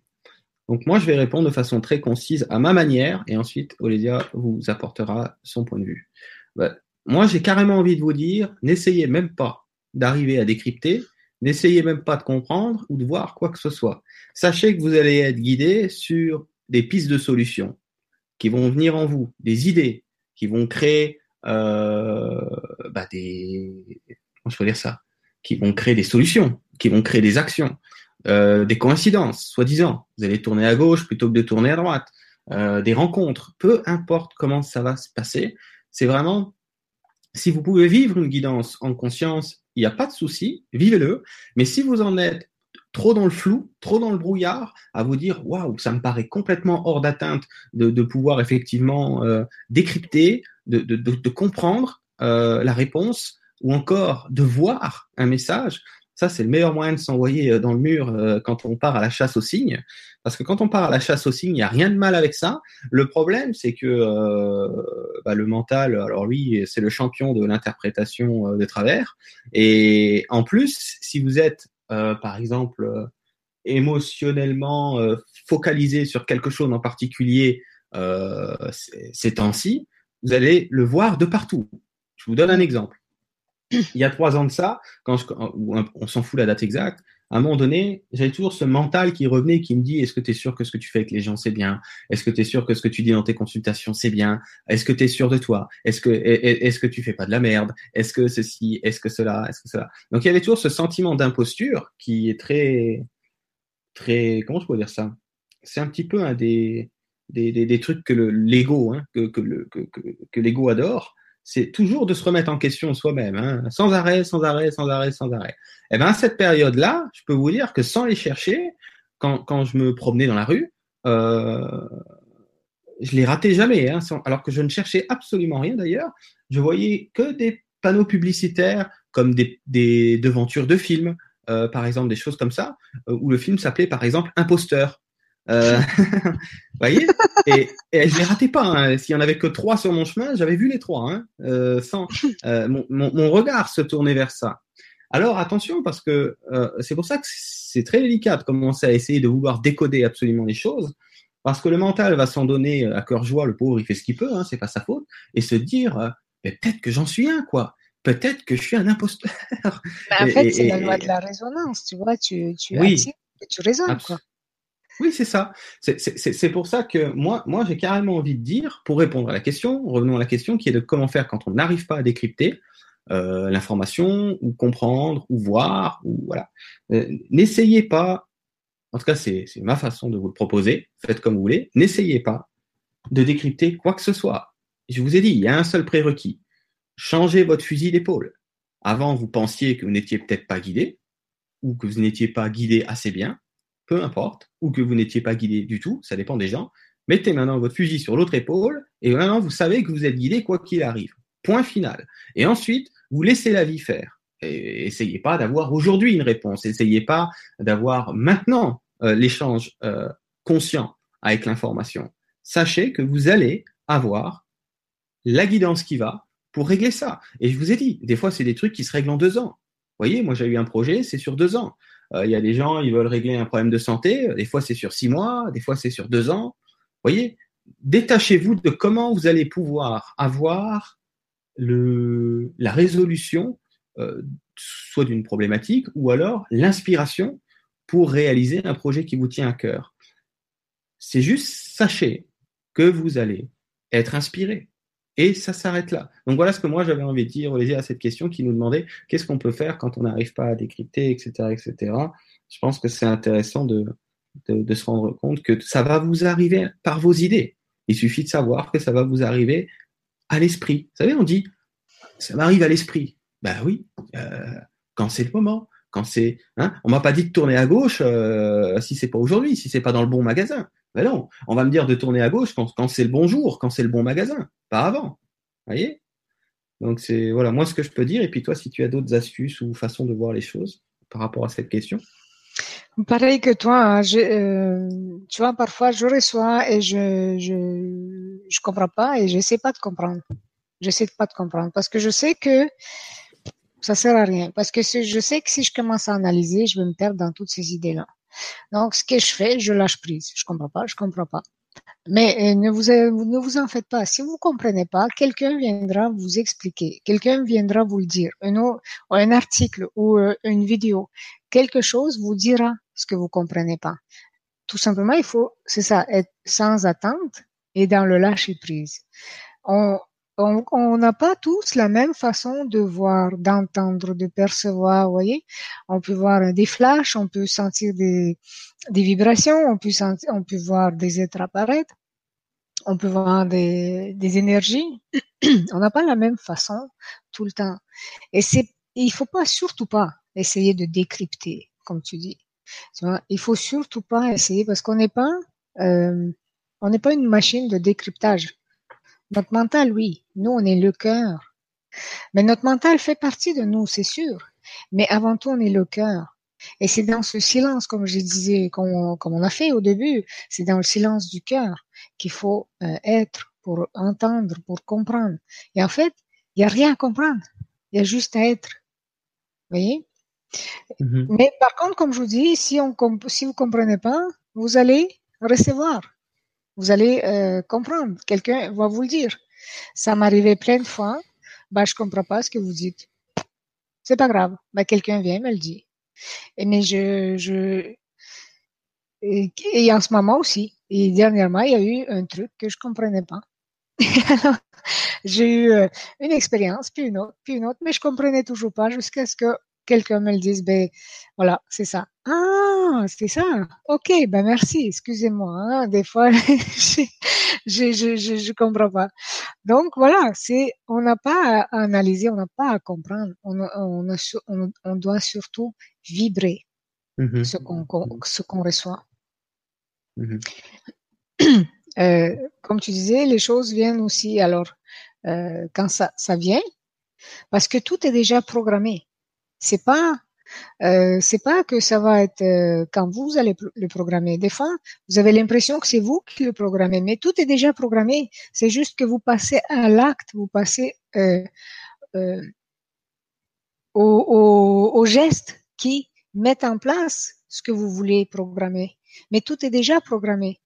Donc moi, je vais répondre de façon très concise à ma manière et ensuite Olésia vous apportera son point de vue. Bah, moi, j'ai carrément envie de vous dire, n'essayez même pas d'arriver à décrypter, n'essayez même pas de comprendre ou de voir quoi que ce soit. Sachez que vous allez être guidé sur des pistes de solutions qui vont venir en vous, des idées qui vont créer euh, bah des, comment je peux dire ça, qui vont créer des solutions, qui vont créer des actions, euh, des coïncidences, soi-disant. Vous allez tourner à gauche plutôt que de tourner à droite, euh, des rencontres, peu importe comment ça va se passer. C'est vraiment, si vous pouvez vivre une guidance en conscience, il n'y a pas de souci, vivez-le. Mais si vous en êtes trop dans le flou, trop dans le brouillard, à vous dire waouh, ça me paraît complètement hors d'atteinte de, pouvoir effectivement euh, décrypter, de, de, comprendre la réponse ou encore de voir un message. Ça, c'est le meilleur moyen de s'envoyer euh, dans le mur euh, quand on part à la chasse aux signes. Parce que quand on part à la chasse aux signes, il n'y a rien de mal avec ça. Le problème, c'est que euh, bah, le mental, alors lui, c'est le champion de l'interprétation de travers. Et en plus, si vous êtes euh, par exemple, euh, émotionnellement euh, focalisé sur quelque chose en particulier ces temps-ci, vous allez le voir de partout. Je vous donne un exemple. Il y a trois ans de ça, quand on s'en fout la date exacte, à un moment donné, j'avais toujours ce mental qui revenait, qui me dit est-ce que tu es sûr que ce que tu fais avec les gens c'est bien? Est-ce que tu es sûr que ce que tu dis dans tes consultations c'est bien? Est-ce que tu es sûr de toi? Est-ce que est-ce que tu fais pas de la merde? Est-ce que ceci? Est-ce que cela? Est-ce que cela? Donc il y avait toujours ce sentiment d'imposture qui est très très comment je peux dire ça? C'est un petit peu un des des, trucs que l'ego hein, que que, que l'ego adore c'est toujours de se remettre en question soi-même, hein, sans arrêt, sans arrêt, sans arrêt, sans arrêt. Et eh bien à cette période-là, je peux vous dire que sans les chercher, quand, je me promenais dans la rue, euh, je les ratais jamais, hein, alors que je ne cherchais absolument rien d'ailleurs. Je voyais que des panneaux publicitaires comme des, des devantures de films, euh, par exemple des choses comme ça, euh, où le film s'appelait par exemple Imposteur. Euh, voyez et, et je les ratais pas. Hein. S'il y en avait que trois sur mon chemin, j'avais vu les trois. Hein. Euh, sans euh, mon, mon, mon, regard se tournait vers ça. Alors attention parce que c'est pour ça que c'est très délicat de commencer à essayer de vouloir décoder absolument les choses. Parce que le mental va s'en donner à cœur joie, le pauvre, il fait ce qu'il peut, hein, c'est pas sa faute, et se dire, peut-être que j'en suis un, quoi peut-être que je suis un imposteur. Bah, en fait, c'est la loi de la résonance, tu vois, tu, tu oui, tu résonnes. Quoi. Oui, c'est ça. C'est pour ça que moi, moi j'ai carrément envie de dire, pour répondre à la question, revenons à la question qui est de comment faire quand on n'arrive pas à décrypter euh, l'information, ou comprendre, ou voir, ou voilà. Euh, n'essayez pas, en tout cas c'est ma façon de vous le proposer, faites comme vous voulez, n'essayez pas de décrypter quoi que ce soit. Je vous ai dit, il y a un seul prérequis. Changez votre fusil d'épaule. Avant, vous pensiez que vous n'étiez peut-être pas guidé, ou que vous n'étiez pas guidé assez bien peu importe, ou que vous n'étiez pas guidé du tout, ça dépend des gens. Mettez maintenant votre fusil sur l'autre épaule, et maintenant vous savez que vous êtes guidé quoi qu'il arrive. Point final. Et ensuite, vous laissez la vie faire. Et essayez pas d'avoir aujourd'hui une réponse. Essayez pas d'avoir maintenant euh, l'échange euh, conscient avec l'information. Sachez que vous allez avoir la guidance qui va pour régler ça. Et je vous ai dit, des fois, c'est des trucs qui se règlent en deux ans. Vous voyez, moi j'ai eu un projet, c'est sur deux ans. Euh, il y a des gens, ils veulent régler un problème de santé. Des fois, c'est sur six mois, des fois, c'est sur deux ans. Voyez, détachez-vous de comment vous allez pouvoir avoir le, la résolution euh, soit d'une problématique ou alors l'inspiration pour réaliser un projet qui vous tient à cœur. C'est juste, sachez que vous allez être inspiré. Et ça s'arrête là. Donc voilà ce que moi j'avais envie de dire à cette question qui nous demandait qu'est-ce qu'on peut faire quand on n'arrive pas à décrypter, etc. etc. Je pense que c'est intéressant de, se rendre compte que ça va vous arriver par vos idées. Il suffit de savoir que ça va vous arriver à l'esprit. Vous savez, on dit ça m'arrive à l'esprit. Ben oui, euh, quand c'est le moment, quand c'est, hein, on m'a pas dit de tourner à gauche euh, si c'est pas aujourd'hui, si c'est pas dans le bon magasin. Ben non, on va me dire de tourner à gauche quand, c'est le bon jour, quand c'est le bon magasin, pas avant. voyez? Donc c'est voilà, moi ce que je peux dire. Et puis toi, si tu as d'autres astuces ou façons de voir les choses par rapport à cette question. Pareil que toi, hein, euh, tu vois, parfois je reçois et je je je comprends pas et j'essaie pas de comprendre. J'essaie pas de comprendre parce que je sais que ça sert à rien. Parce que je sais que si je commence à analyser, je vais me perdre dans toutes ces idées-là. Donc, ce que je fais, je lâche prise. Je comprends pas, je comprends pas. Mais euh, ne vous ne vous en faites pas. Si vous comprenez pas, quelqu'un viendra vous expliquer. Quelqu'un viendra vous le dire. Un, article ou euh, une vidéo, quelque chose vous dira ce que vous comprenez pas. Tout simplement, il faut, c'est ça, être sans attente et dans le lâcher prise. On n'a pas tous la même façon de voir, d'entendre, de percevoir, vous voyez. On peut voir des flashs, on peut sentir des, vibrations, on peut voir des êtres apparaître, on peut voir des, des énergies. on n'a pas la même façon tout le temps. Et c'est, il faut pas, surtout pas, essayer de décrypter, comme tu dis. Tu vois, il faut surtout pas essayer parce qu'on n'est pas, euh, on n'est pas une machine de décryptage. Notre mental, oui. Nous, on est le cœur. Mais notre mental fait partie de nous, c'est sûr. Mais avant tout, on est le cœur. Et c'est dans ce silence, comme je disais, comme on, a fait au début, c'est dans le silence du cœur qu'il faut euh, être pour entendre, pour comprendre. Et en fait, il n'y a rien à comprendre. Il y a juste à être. Vous voyez? Mm-hmm. Mais par contre, comme je vous dis, si, on, si vous comprenez pas, vous allez recevoir. Vous allez euh, comprendre. Quelqu'un va vous le dire. Ça m'arrivait plein de fois. Bah, je comprends pas ce que vous dites. C'est pas grave. Bah, quelqu'un vient me le dit. Et mais je, je, et, en ce moment aussi. Et dernièrement, il y a eu un truc que je comprenais pas. j'ai eu euh, une expérience, puis une autre, puis une autre, mais je comprenais toujours pas jusqu'à ce que quelqu'un me le dise, ben voilà, c'est ça. Ah, c'est ça. Ok, ben merci. Excusez-moi. Hein, des fois, je, je, je, je, comprends pas. Donc voilà, c'est on n'a pas à analyser, on n'a pas à comprendre. On, on, on, on doit surtout vibrer mm-hmm. ce qu'on ce qu'on reçoit. Mm-hmm. Euh, comme tu disais, les choses viennent aussi. Alors, euh, quand ça, ça vient, parce que tout est déjà programmé. C'est pas euh, c'est pas que ça va être euh, quand vous allez le programmer. Des fois, vous avez l'impression que c'est vous qui le programmez, mais tout est déjà programmé. C'est juste que vous passez à l'acte, vous passez euh, euh au, au, au geste qui met en place ce que vous voulez programmer. Mais tout est déjà programmé.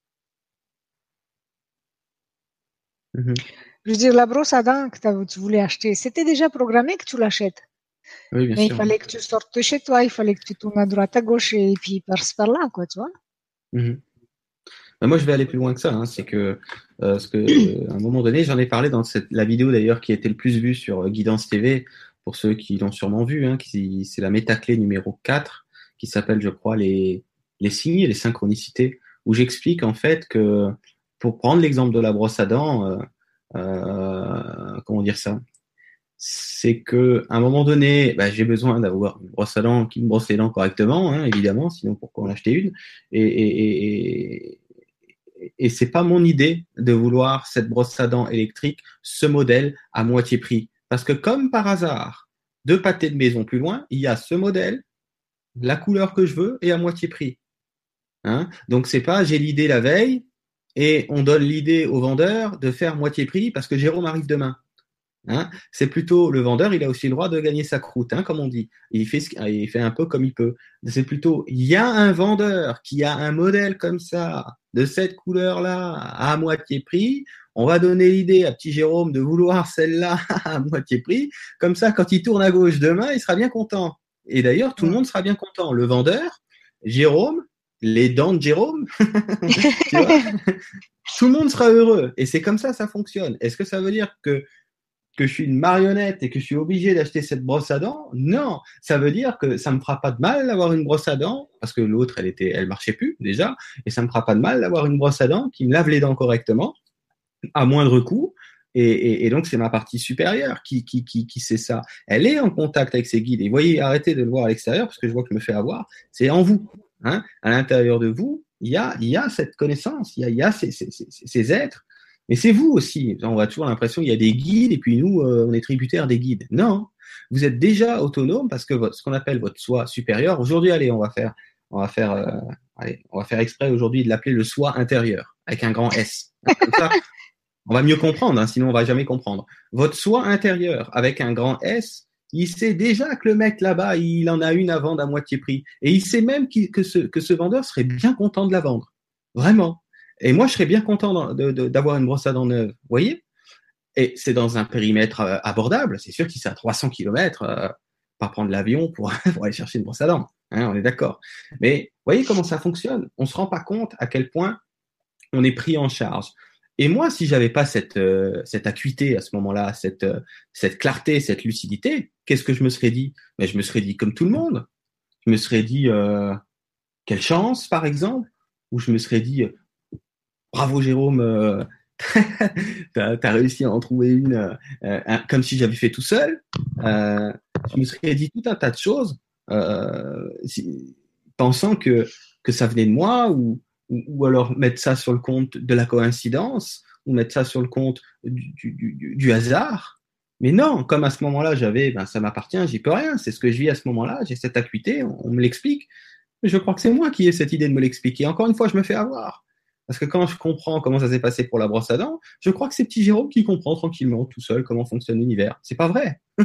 Mm-hmm. Je veux dire, la brosse à dents que tu voulais acheter, c'était déjà programmé que tu l'achètes. Oui, bien Mais sûr. il fallait que tu sortes de chez toi, il fallait que tu tournes à droite, à gauche et puis par par là, quoi, tu vois. Mhm. Ben, moi, je vais aller plus loin que ça. Hein. C'est que, euh, ce que, euh, à un moment donné, j'en ai parlé dans cette, la vidéo d'ailleurs qui a été le plus vue sur euh, Guidance TV, pour ceux qui l'ont sûrement vu. Hein, c'est la métaclé numéro 4, qui s'appelle, je crois, les, les signes et les synchronicités, où j'explique en fait que, pour prendre l'exemple de la brosse à dents, euh comment dire ça? C'est que à un moment donné, bah, j'ai besoin d'avoir une brosse à dents qui me brosse les dents correctement, hein, évidemment, sinon pourquoi en acheter une? Et, et, et, et c'est pas mon idée de vouloir cette brosse à dents électrique, ce modèle à moitié prix, parce que comme par hasard, deux pâtés de maison plus loin, il y a ce modèle, la couleur que je veux et à moitié prix. Hein? Donc c'est pas j'ai l'idée la veille et on donne l'idée au vendeur de faire moitié prix parce que Jérôme arrive demain. Hein c'est plutôt le vendeur, il a aussi le droit de gagner sa croûte, hein, comme on dit. Il fait, il fait un peu comme il peut. C'est plutôt, il y a un vendeur qui a un modèle comme ça, de cette couleur-là, à moitié prix. On va donner l'idée à petit Jérôme de vouloir celle-là à moitié prix. Comme ça, quand il tourne à gauche demain, il sera bien content. Et d'ailleurs, tout le monde sera bien content. Le vendeur, Jérôme, les dents de Jérôme, tout le monde sera heureux. Et c'est comme ça, ça fonctionne. Est-ce que ça veut dire que que je suis une marionnette et que je suis obligé d'acheter cette brosse à dents, non, ça veut dire que ça me fera pas de mal d'avoir une brosse à dents parce que l'autre elle était, elle marchait plus déjà, et ça me fera pas de mal d'avoir une brosse à dents qui me lave les dents correctement à moindre coût Et, donc, c'est ma partie supérieure qui, qui, qui, qui sait ça. Elle est en contact avec ses guides. Et voyez, arrêtez de le voir à l'extérieur parce que je vois que je me fais avoir. C'est en vous. Hein. À l'intérieur de vous, il y a, y a cette connaissance, il y a, y a ces, ces, ces, êtres. Mais c'est vous aussi. On a toujours l'impression qu'il y a des guides et puis nous, euh, on est tributaires des guides. Non, vous êtes déjà autonome parce que votre, ce qu'on appelle votre soi supérieur. Aujourd'hui, allez, on va faire, on va faire, euh, allez, on va faire exprès aujourd'hui de l'appeler le soi intérieur avec un grand S. Ça, on va mieux comprendre, hein, sinon on va jamais comprendre. Votre soi intérieur avec un grand S, il sait déjà que le mec là-bas, il en a une à vendre à moitié prix. Et il sait même que ce, que ce vendeur serait bien content de la vendre. Vraiment. Et moi, je serais bien content d'avoir une brosse à dents neuve. Vous voyez? Et c'est dans un périmètre euh, abordable. C'est sûr qu'il c'est à 300 km, euh, pas prendre l'avion pour, aller chercher une brosse à dents. Hein, on est d'accord. Mais voyez comment ça fonctionne? On se rend pas compte à quel point on est pris en charge. Et moi, si j'avais pas cette, euh, cette acuité à ce moment-là, cette, cette clarté, cette lucidité, qu'est-ce que je me serais dit? Mais je me serais dit comme tout le monde. Je me serais dit quelle chance, par exemple, ou je me serais dit bravo Jérôme, t'as as réussi à en trouver une, comme si j'avais fait tout seul. je me serais dit tout un tas de choses, pensant que que ça venait de moi ou ou, alors mettre ça sur le compte de la coïncidence, ou mettre ça sur le compte du, hasard. Mais non, comme à ce moment-là, j'avais, ben, ça m'appartient, j'y peux rien, c'est ce que je vis à ce moment-là, j'ai cette acuité, on, me l'explique. Je crois que c'est moi qui ai cette idée de me l'expliquer. Encore une fois, je me fais avoir. Parce que quand je comprends comment ça s'est passé pour la brosse à dents, je crois que c'est petit Jérôme qui comprend tranquillement, tout seul, comment fonctionne l'univers. C'est pas vrai.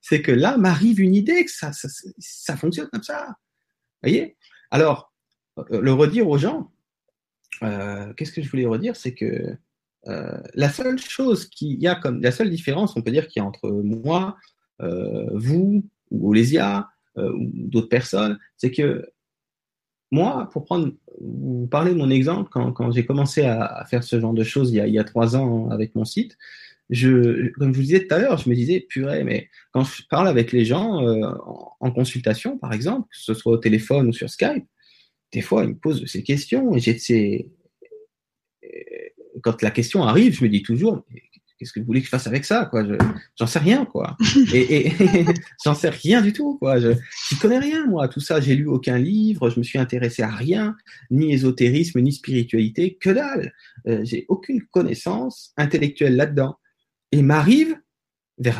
c'est que là m'arrive une idée que ça, fonctionne comme ça. Vous voyez? Alors, euh, le redire aux gens, euh, qu'est-ce que je voulais redire? C'est que euh, la seule chose qu'il y a comme la seule différence, on peut dire qu'il y a entre moi, vous ou Olésia ou d'autres personnes, c'est que moi, pour prendre, vous parler de mon exemple, quand, j'ai commencé à, faire ce genre de choses il y a, trois ans avec mon site, je, comme je vous disais tout à l'heure, je me disais, purée, mais quand je parle avec les gens en, en, consultation, par exemple, que ce soit au téléphone ou sur Skype, des fois, il me pose ces questions et j'ai quand la question arrive, je me dis toujours, qu'est-ce que vous voulez que je fasse avec ça, quoi? J'en sais rien, quoi. Et, j'en sais rien du tout, quoi. Je connais rien, moi. Tout ça, j'ai lu aucun livre, je me suis intéressé à rien, ni ésotérisme, ni spiritualité, que dalle. Euh, j'ai aucune connaissance intellectuelle là-dedans. Et m'arrive,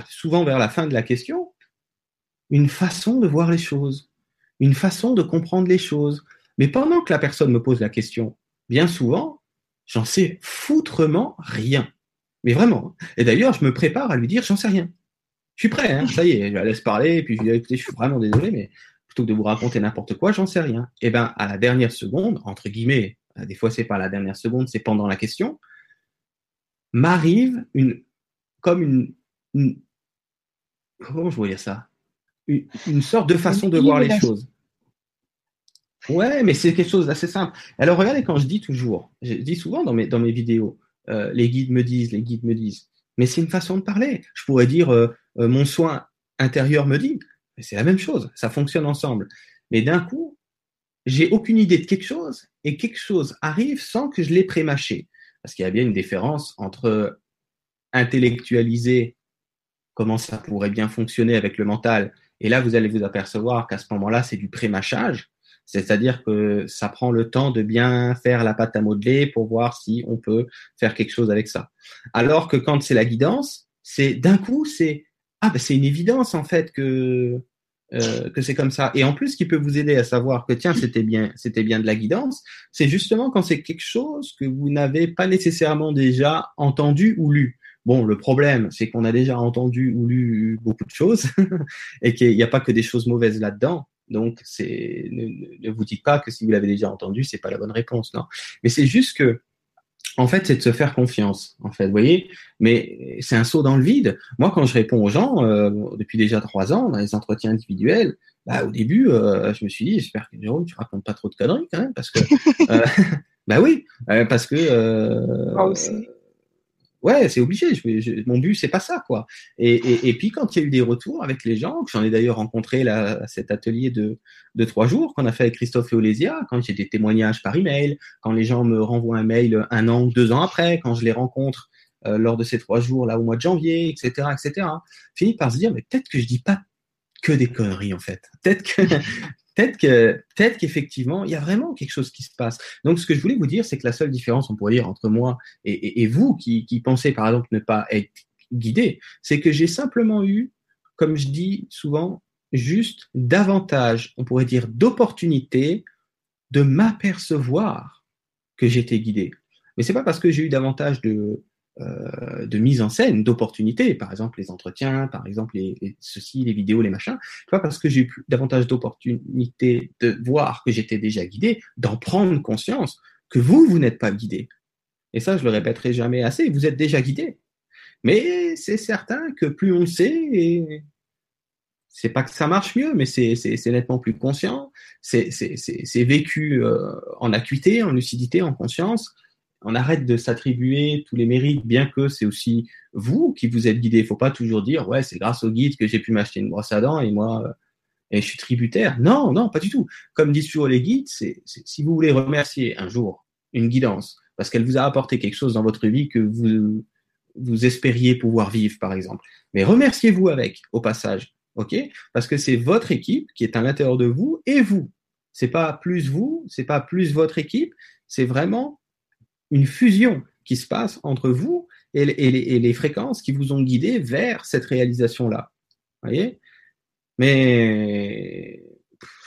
souvent vers la fin de la question, une façon de voir les choses, une façon de comprendre les choses, mais pendant que la personne me pose la question, bien souvent, j'en sais foutrement rien. Mais vraiment. Et d'ailleurs, je me prépare à lui dire, j'en sais rien. Je suis prêt, hein, ça y est, je la laisse parler, et puis je lui dis, écoutez, je suis vraiment désolé, mais plutôt que de vous raconter n'importe quoi, j'en sais rien. Et eh ben, à la dernière seconde, entre guillemets, des fois c'est pas la dernière seconde, c'est pendant la question, m'arrive une, comme une, comment je voulais dire ça? Une, une sorte de façon de voir les choses. Ouais, mais c'est quelque chose d'assez simple. Alors regardez quand je dis toujours, je dis souvent dans mes, dans mes vidéos, euh, les guides me disent, les guides me disent, mais c'est une façon de parler. Je pourrais dire euh, euh, mon soin intérieur me dit, c'est la même chose, ça fonctionne ensemble. Mais d'un coup, j'ai aucune idée de quelque chose et quelque chose arrive sans que je l'ai prémâché. Parce qu'il y a bien une différence entre intellectualiser comment ça pourrait bien fonctionner avec le mental, et là vous allez vous apercevoir qu'à ce moment-là c'est du prémâchage, c'est-à-dire que ça prend le temps de bien faire la pâte à modeler pour voir si on peut faire quelque chose avec ça. Alors que quand c'est la guidance, c'est d'un coup, c'est ah ben c'est une évidence en fait que euh, que c'est comme ça. Et en plus, ce qui peut vous aider à savoir que tiens, c'était bien, c'était bien de la guidance, c'est justement quand c'est quelque chose que vous n'avez pas nécessairement déjà entendu ou lu. Bon, le problème, c'est qu'on a déjà entendu ou lu beaucoup de choses et qu'il n'y a pas que des choses mauvaises là-dedans. Donc, c'est ne, vous dites pas que si vous l'avez déjà entendu, c'est pas la bonne réponse, non. Mais c'est juste que, en fait, c'est de se faire confiance, en fait, vous voyez. Mais c'est un saut dans le vide. Moi, quand je réponds aux gens, euh, depuis déjà trois ans, dans les entretiens individuels, bah, au début, euh, je me suis dit, j'espère que Jérôme, tu racontes pas trop de conneries quand même, parce que, euh, bah oui, parce que. Aussi ouais, c'est obligé. Mon but, c'est pas ça, quoi. Et, puis quand il y a eu des retours avec les gens, que j'en ai d'ailleurs rencontré là, à cet atelier de, trois jours qu'on a fait avec Christophe et Olésia, quand j'ai des témoignages par email, quand les gens me renvoient un mail un an ou deux ans après, quand je les rencontre lors de ces trois jours là au mois de janvier, etc., etc. Finit par se dire mais peut-être que je dis pas que des conneries en fait. Peut-être que peut-être que peut-être qu'effectivement il y a vraiment quelque chose qui se passe. Donc ce que je voulais vous dire, c'est que la seule différence, on pourrait dire, entre moi et, vous qui, pensez par exemple ne pas être guidé, c'est que j'ai simplement eu, comme je dis souvent, juste davantage, on pourrait dire, d'opportunités de m'apercevoir que j'étais guidé. Mais c'est pas parce que j'ai eu davantage de, de mise en scène, d'opportunités, par exemple les entretiens, par exemple les, ceci, les vidéos, les machins, pas parce que j'ai eu davantage d'opportunités de voir que j'étais déjà guidé, d'en prendre conscience que vous, vous n'êtes pas guidé. Et ça, je le répéterai jamais assez, vous êtes déjà guidé. Mais c'est certain que plus on le sait, c'est pas que ça marche mieux, mais c'est nettement plus conscient, c'est vécu euh, en acuité, en lucidité, en conscience. On arrête de s'attribuer tous les mérites, bien que c'est aussi vous qui vous êtes guidé. Il faut pas toujours dire ouais c'est grâce au guide que j'ai pu m'acheter une brosse à dents et moi euh, je suis tributaire. Non non pas du tout. Comme disent toujours les guides, c'est si vous voulez remercier un jour une guidance parce qu'elle vous a apporté quelque chose dans votre vie que vous vous espériez pouvoir vivre par exemple. Mais remerciez-vous avec au passage ok? Parce que c'est votre équipe qui est à l'intérieur de vous et vous. C'est pas plus vous, c'est pas plus votre équipe, c'est vraiment une fusion qui se passe entre vous et, les, fréquences qui vous ont guidé vers cette réalisation-là. Voyez? Mais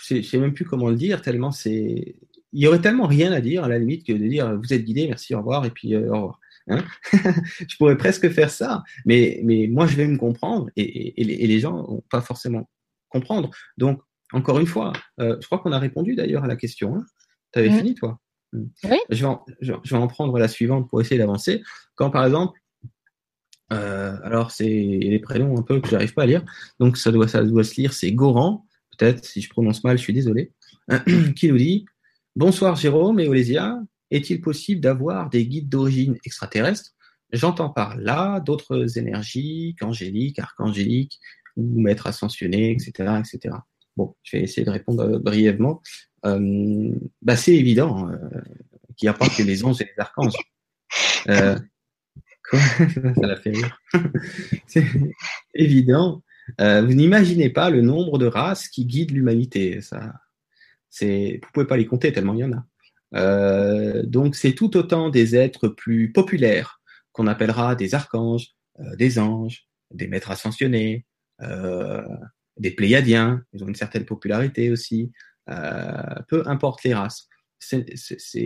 je sais même plus comment le dire, tellement c'est. Il y aurait tellement rien à dire à la limite que de dire vous êtes guidé, merci, au revoir, et puis euh, au revoir. Hein? Je pourrais presque faire ça, mais, mais moi, je vais me comprendre et, et, les gens vont pas forcément comprendre. Donc, encore une fois, euh, je crois qu'on a répondu d'ailleurs à la question. Hein? Tu avais fini, toi? Je, vais en, prendre la suivante pour essayer d'avancer. Quand, par exemple, euh, alors c'est les prénoms un peu que j'arrive pas à lire, donc ça doit, se lire, c'est Goran, peut-être, si je prononce mal, je suis désolé, qui nous dit Bonsoir Jérôme et Olésia, est-il possible d'avoir des guides d'origine extraterrestre? J'entends par là d'autres énergies, qu'angéliques, archangéliques, ou maîtres ascensionnés, etc., etc. Bon, je vais essayer de répondre brièvement. Euh, bah, c'est évident euh, qu'il n'y a pas que les anges et les archanges. Euh, quoi? Ça l'a fait rire. c'est évident. Euh, vous n'imaginez pas le nombre de races qui guident l'humanité. Ça, c'est, vous pouvez pas les compter tellement il y en a. Euh, donc c'est tout autant des êtres plus populaires qu'on appellera des archanges, des anges, des maîtres ascensionnés, des pléiadiens, ils ont une certaine popularité aussi, peu importe les races. ce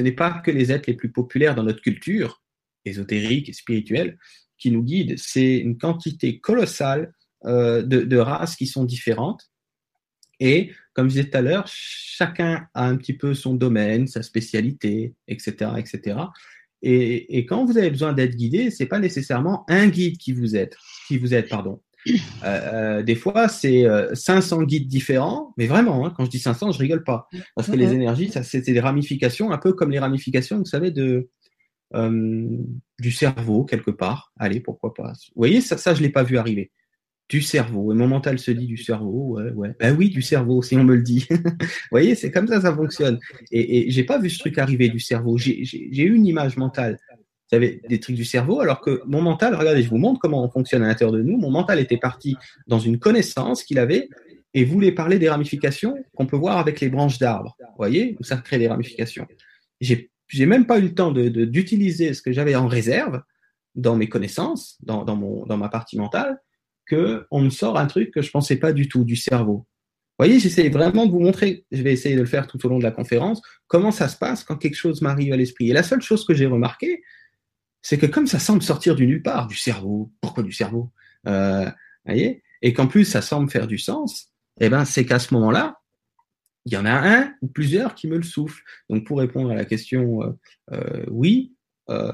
n'est pas que les êtres les plus populaires dans notre culture ésotérique et spirituelle qui nous guident, c'est une quantité colossale de races qui sont différentes et comme je disais tout à l'heure, chacun a un petit peu son domaine, sa spécialité, etc., etc. Et, quand vous avez besoin d'être guidé, c'est pas nécessairement un guide qui vous aide, qui vous aide, pardon. Euh, euh des fois, c'est 500 euh, guides différents, mais vraiment, hein, quand je dis 500, je rigole pas, parce que les énergies, ça, c'est des ramifications, un peu comme les ramifications, vous savez, de euh, du cerveau quelque part. Allez, pourquoi pas. Vous voyez, ça, ça, je l'ai pas vu arriver du cerveau. Et mon mental se dit du cerveau, ouais, ouais. Ben oui, du cerveau, si on me le dit. Vous voyez, c'est comme ça, ça fonctionne. Et, et j'ai pas vu ce truc arriver du cerveau. J'ai eu une image mentale. Vous des trucs du cerveau, alors que mon mental, regardez, je vous montre comment on fonctionne à l'intérieur de nous. Mon mental était parti dans une connaissance qu'il avait et voulait parler des ramifications qu'on peut voir avec les branches d'arbres. Vous voyez, où ça crée des ramifications. J'ai j'ai même pas eu le temps d'utiliser de, d'utiliser ce que j'avais en réserve dans mes connaissances, dans, dans, mon, dans ma partie mentale, on me sort un truc que je pensais pas du tout du cerveau. Vous voyez, j'essaie vraiment de vous montrer, je vais essayer de le faire tout au long de la conférence, comment ça se passe quand quelque chose m'arrive à l'esprit. Et la seule chose que j'ai remarqué, c'est que comme ça semble sortir du nulle part, du cerveau, pourquoi du cerveau? Euh, voyez? Et qu'en plus ça semble faire du sens, eh ben c'est qu'à ce moment-là, il y en a un ou plusieurs qui me le soufflent. Donc pour répondre à la question, euh, euh, oui,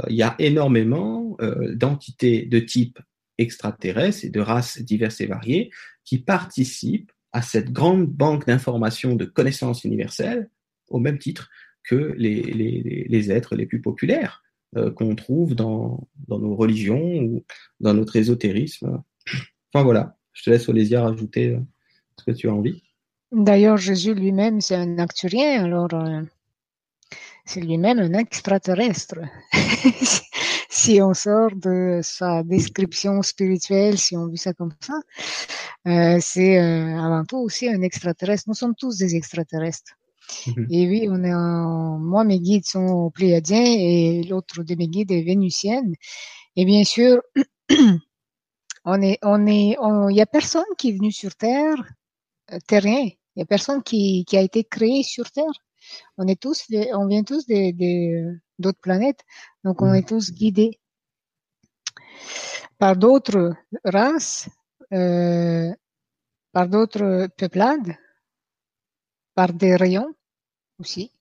il y a énormément d'entités de type extraterrestres et de races diverses et variées qui participent à cette grande banque d'informations de connaissances universelles au même titre que les êtres les plus populaires euh, qu'on trouve dans, nos religions ou dans notre ésotérisme. Enfin voilà, je te laisse Olésia rajouter euh, ce que tu as envie. D'ailleurs, Jésus lui-même, c'est un acturien, alors euh, c'est lui-même un extraterrestre. si on sort de sa description spirituelle, si on vit ça comme ça, euh, c'est avant tout aussi un extraterrestre. Nous sommes tous des extraterrestres. Mhm. Et oui, on est en... moi mes guides sont pléiadiens et l'autre de mes guides est vénusienne. Et bien sûr, on est, on est, il y a personne qui est venu sur Terre euh, terrain. Il y a personne qui, qui a été créé sur Terre. On est tous, on vient tous des, d'autres planètes, donc on mhm. est tous guidés par d'autres races, euh, par d'autres peuplades, par des rayons aussi,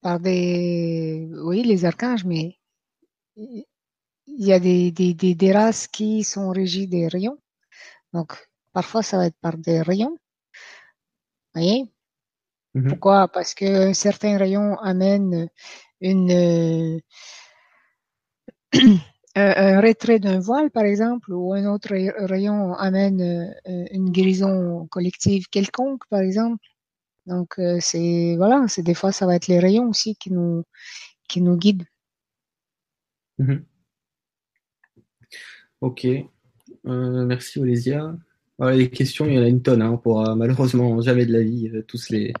par des, oui, les archanges, mais il y a des, des, des, races qui sont régies des rayons. Donc, parfois, ça va être par des rayons. Vous voyez? Mhm. Pourquoi? Parce que certains rayons amènent une, un retrait d'un voile, par exemple, ou un autre rayon amène euh, une guérison collective quelconque, par exemple. Donc euh, c'est voilà, c'est des fois ça va être les rayons aussi qui nous qui nous guident. Mhm. Ok, euh, merci Olésia. les questions, il y en a une tonne. Hein. On pourra malheureusement jamais de la vie tous les,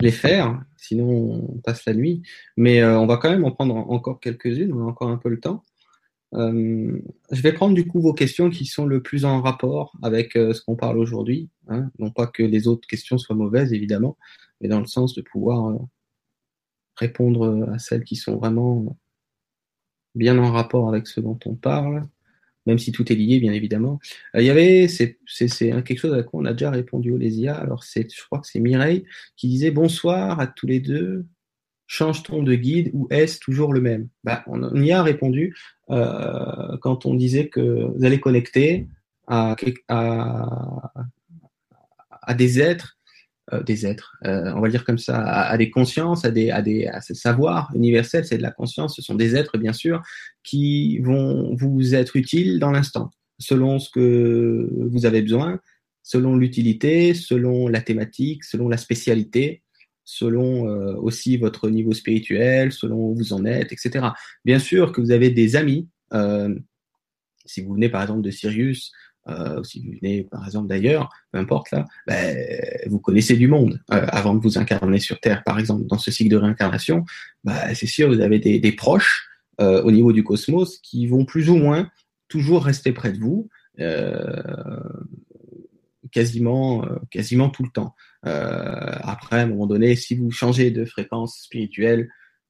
les faire, sinon on passe la nuit. Mais on va quand même en prendre encore quelques-unes, on a encore un peu le temps. Euh, je vais prendre du coup vos questions qui sont le plus en rapport avec euh, ce qu'on parle aujourd'hui. Hein. Non pas que les autres questions soient mauvaises, évidemment, mais dans le sens de pouvoir euh, répondre à celles qui sont vraiment bien en rapport avec ce dont on parle, même si tout est lié, bien évidemment. Il y avait, c'est quelque chose à quoi on a déjà répondu au Lésia. Alors, je crois que c'est Mireille qui disait bonsoir à tous les deux change-t-on de guide ou est-ce toujours le même? Bah, On y a répondu euh, quand on disait que vous allez connecter à, à, à des êtres, euh, des êtres, euh, on va dire comme ça, à, des consciences, à des, à des à ce savoir universel, c'est de la conscience, ce sont des êtres bien sûr qui vont vous être utiles dans l'instant, selon ce que vous avez besoin, selon l'utilité, selon la thématique, selon la spécialité selon euh, aussi votre niveau spirituel, selon où vous en êtes, etc. Bien sûr que vous avez des amis, euh, si vous venez par exemple de Sirius, euh, si vous venez par exemple d'ailleurs, peu importe là, ben, vous connaissez du monde avant de vous incarner sur Terre, par exemple, dans ce cycle de réincarnation, ben, c'est sûr, vous avez des, des proches au niveau du cosmos qui vont plus ou moins toujours rester près de vous, quasiment, quasiment tout le temps. Euh, après, à un moment donné, si vous changez de fréquence spirituelle,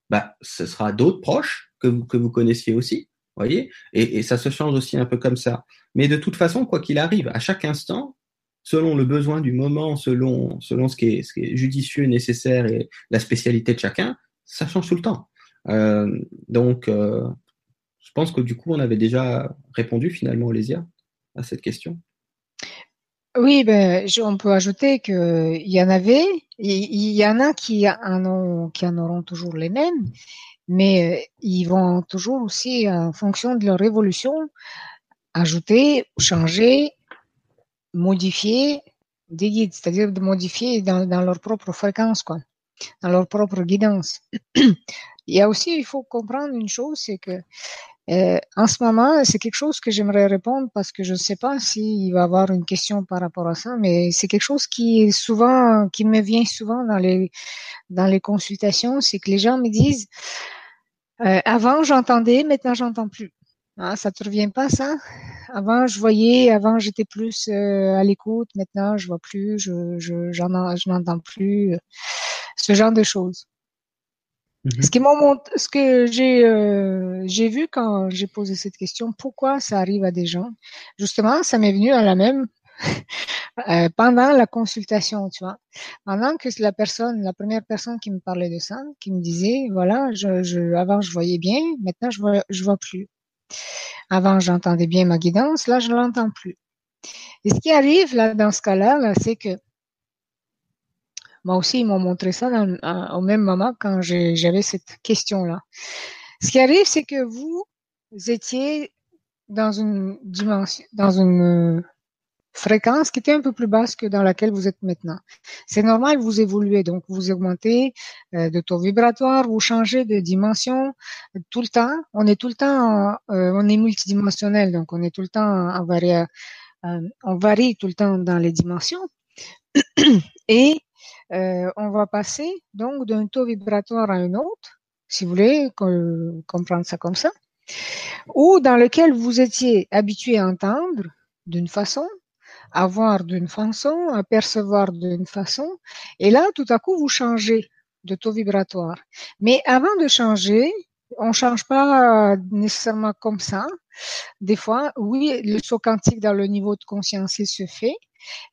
bah, ce sera d'autres proches que vous, que vous connaissiez aussi, voyez, et, ça se change aussi un peu comme ça. Mais de toute façon, quoi qu'il arrive, à chaque instant, selon le besoin du moment, selon, selon ce, qui est, judicieux, nécessaire et la spécialité de chacun, ça change tout le temps. Euh, donc, euh, je pense que du coup, on avait déjà répondu finalement, Olésia, à cette question. Oui, ben, on peut ajouter qu'il y en avait, il y, en a qui en, ont, qui en auront toujours les mêmes, mais euh, ils vont toujours aussi, en fonction de leur évolution, ajouter, changer, modifier des guides, c'est-à-dire de modifier dans, dans leur propre fréquence, quoi, dans leur propre guidance. il y a aussi, il faut comprendre une chose, c'est que euh, en ce moment, c'est quelque chose que j'aimerais répondre parce que je ne sais pas s'il va y avoir une question par rapport à ça, mais c'est quelque chose qui est souvent, qui me vient souvent dans les dans les consultations, c'est que les gens me disent euh, avant j'entendais, maintenant j'entends plus. Ah, ça te revient pas ça? Avant je voyais, avant j'étais plus euh, à l'écoute, maintenant je vois plus, je je j'en je n'entends plus, ce genre de choses. Mhm. Ce, qui ce que j'ai euh, j'ai vu quand j'ai posé cette question, pourquoi ça arrive à des gens? Justement, ça m'est venu à la même euh, pendant la consultation, tu vois. Pendant que la personne, la première personne qui me parlait de ça, qui me disait, voilà, je, je avant je voyais bien, maintenant je vois, je vois plus. Avant j'entendais bien ma guidance, là je l'entends plus. Et ce qui arrive là dans ce cas-là, là, c'est que moi aussi, ils m'ont montré ça au même moment quand j'avais cette question-là. Ce qui arrive, c'est que vous étiez dans une dimension, dans une fréquence qui était un peu plus basse que dans laquelle vous êtes maintenant. C'est normal, vous évoluez, donc vous augmentez euh, de taux vibratoire, vous changez de dimension tout le temps. On est tout le temps, euh, on est multidimensionnel, donc on est tout le temps en varie, on varie tout le temps dans les dimensions. Et on va passer donc d'un taux vibratoire à un autre, si vous voulez comprendre ça comme ça ou dans lequel vous étiez habitué à entendre d'une façon, à voir d'une façon, à percevoir d'une façon, et là, tout à coup, vous changez de taux vibratoire. Mais avant de changer, on change pas nécessairement comme ça. Des fois, oui, le saut quantique dans le niveau de conscience, il se fait,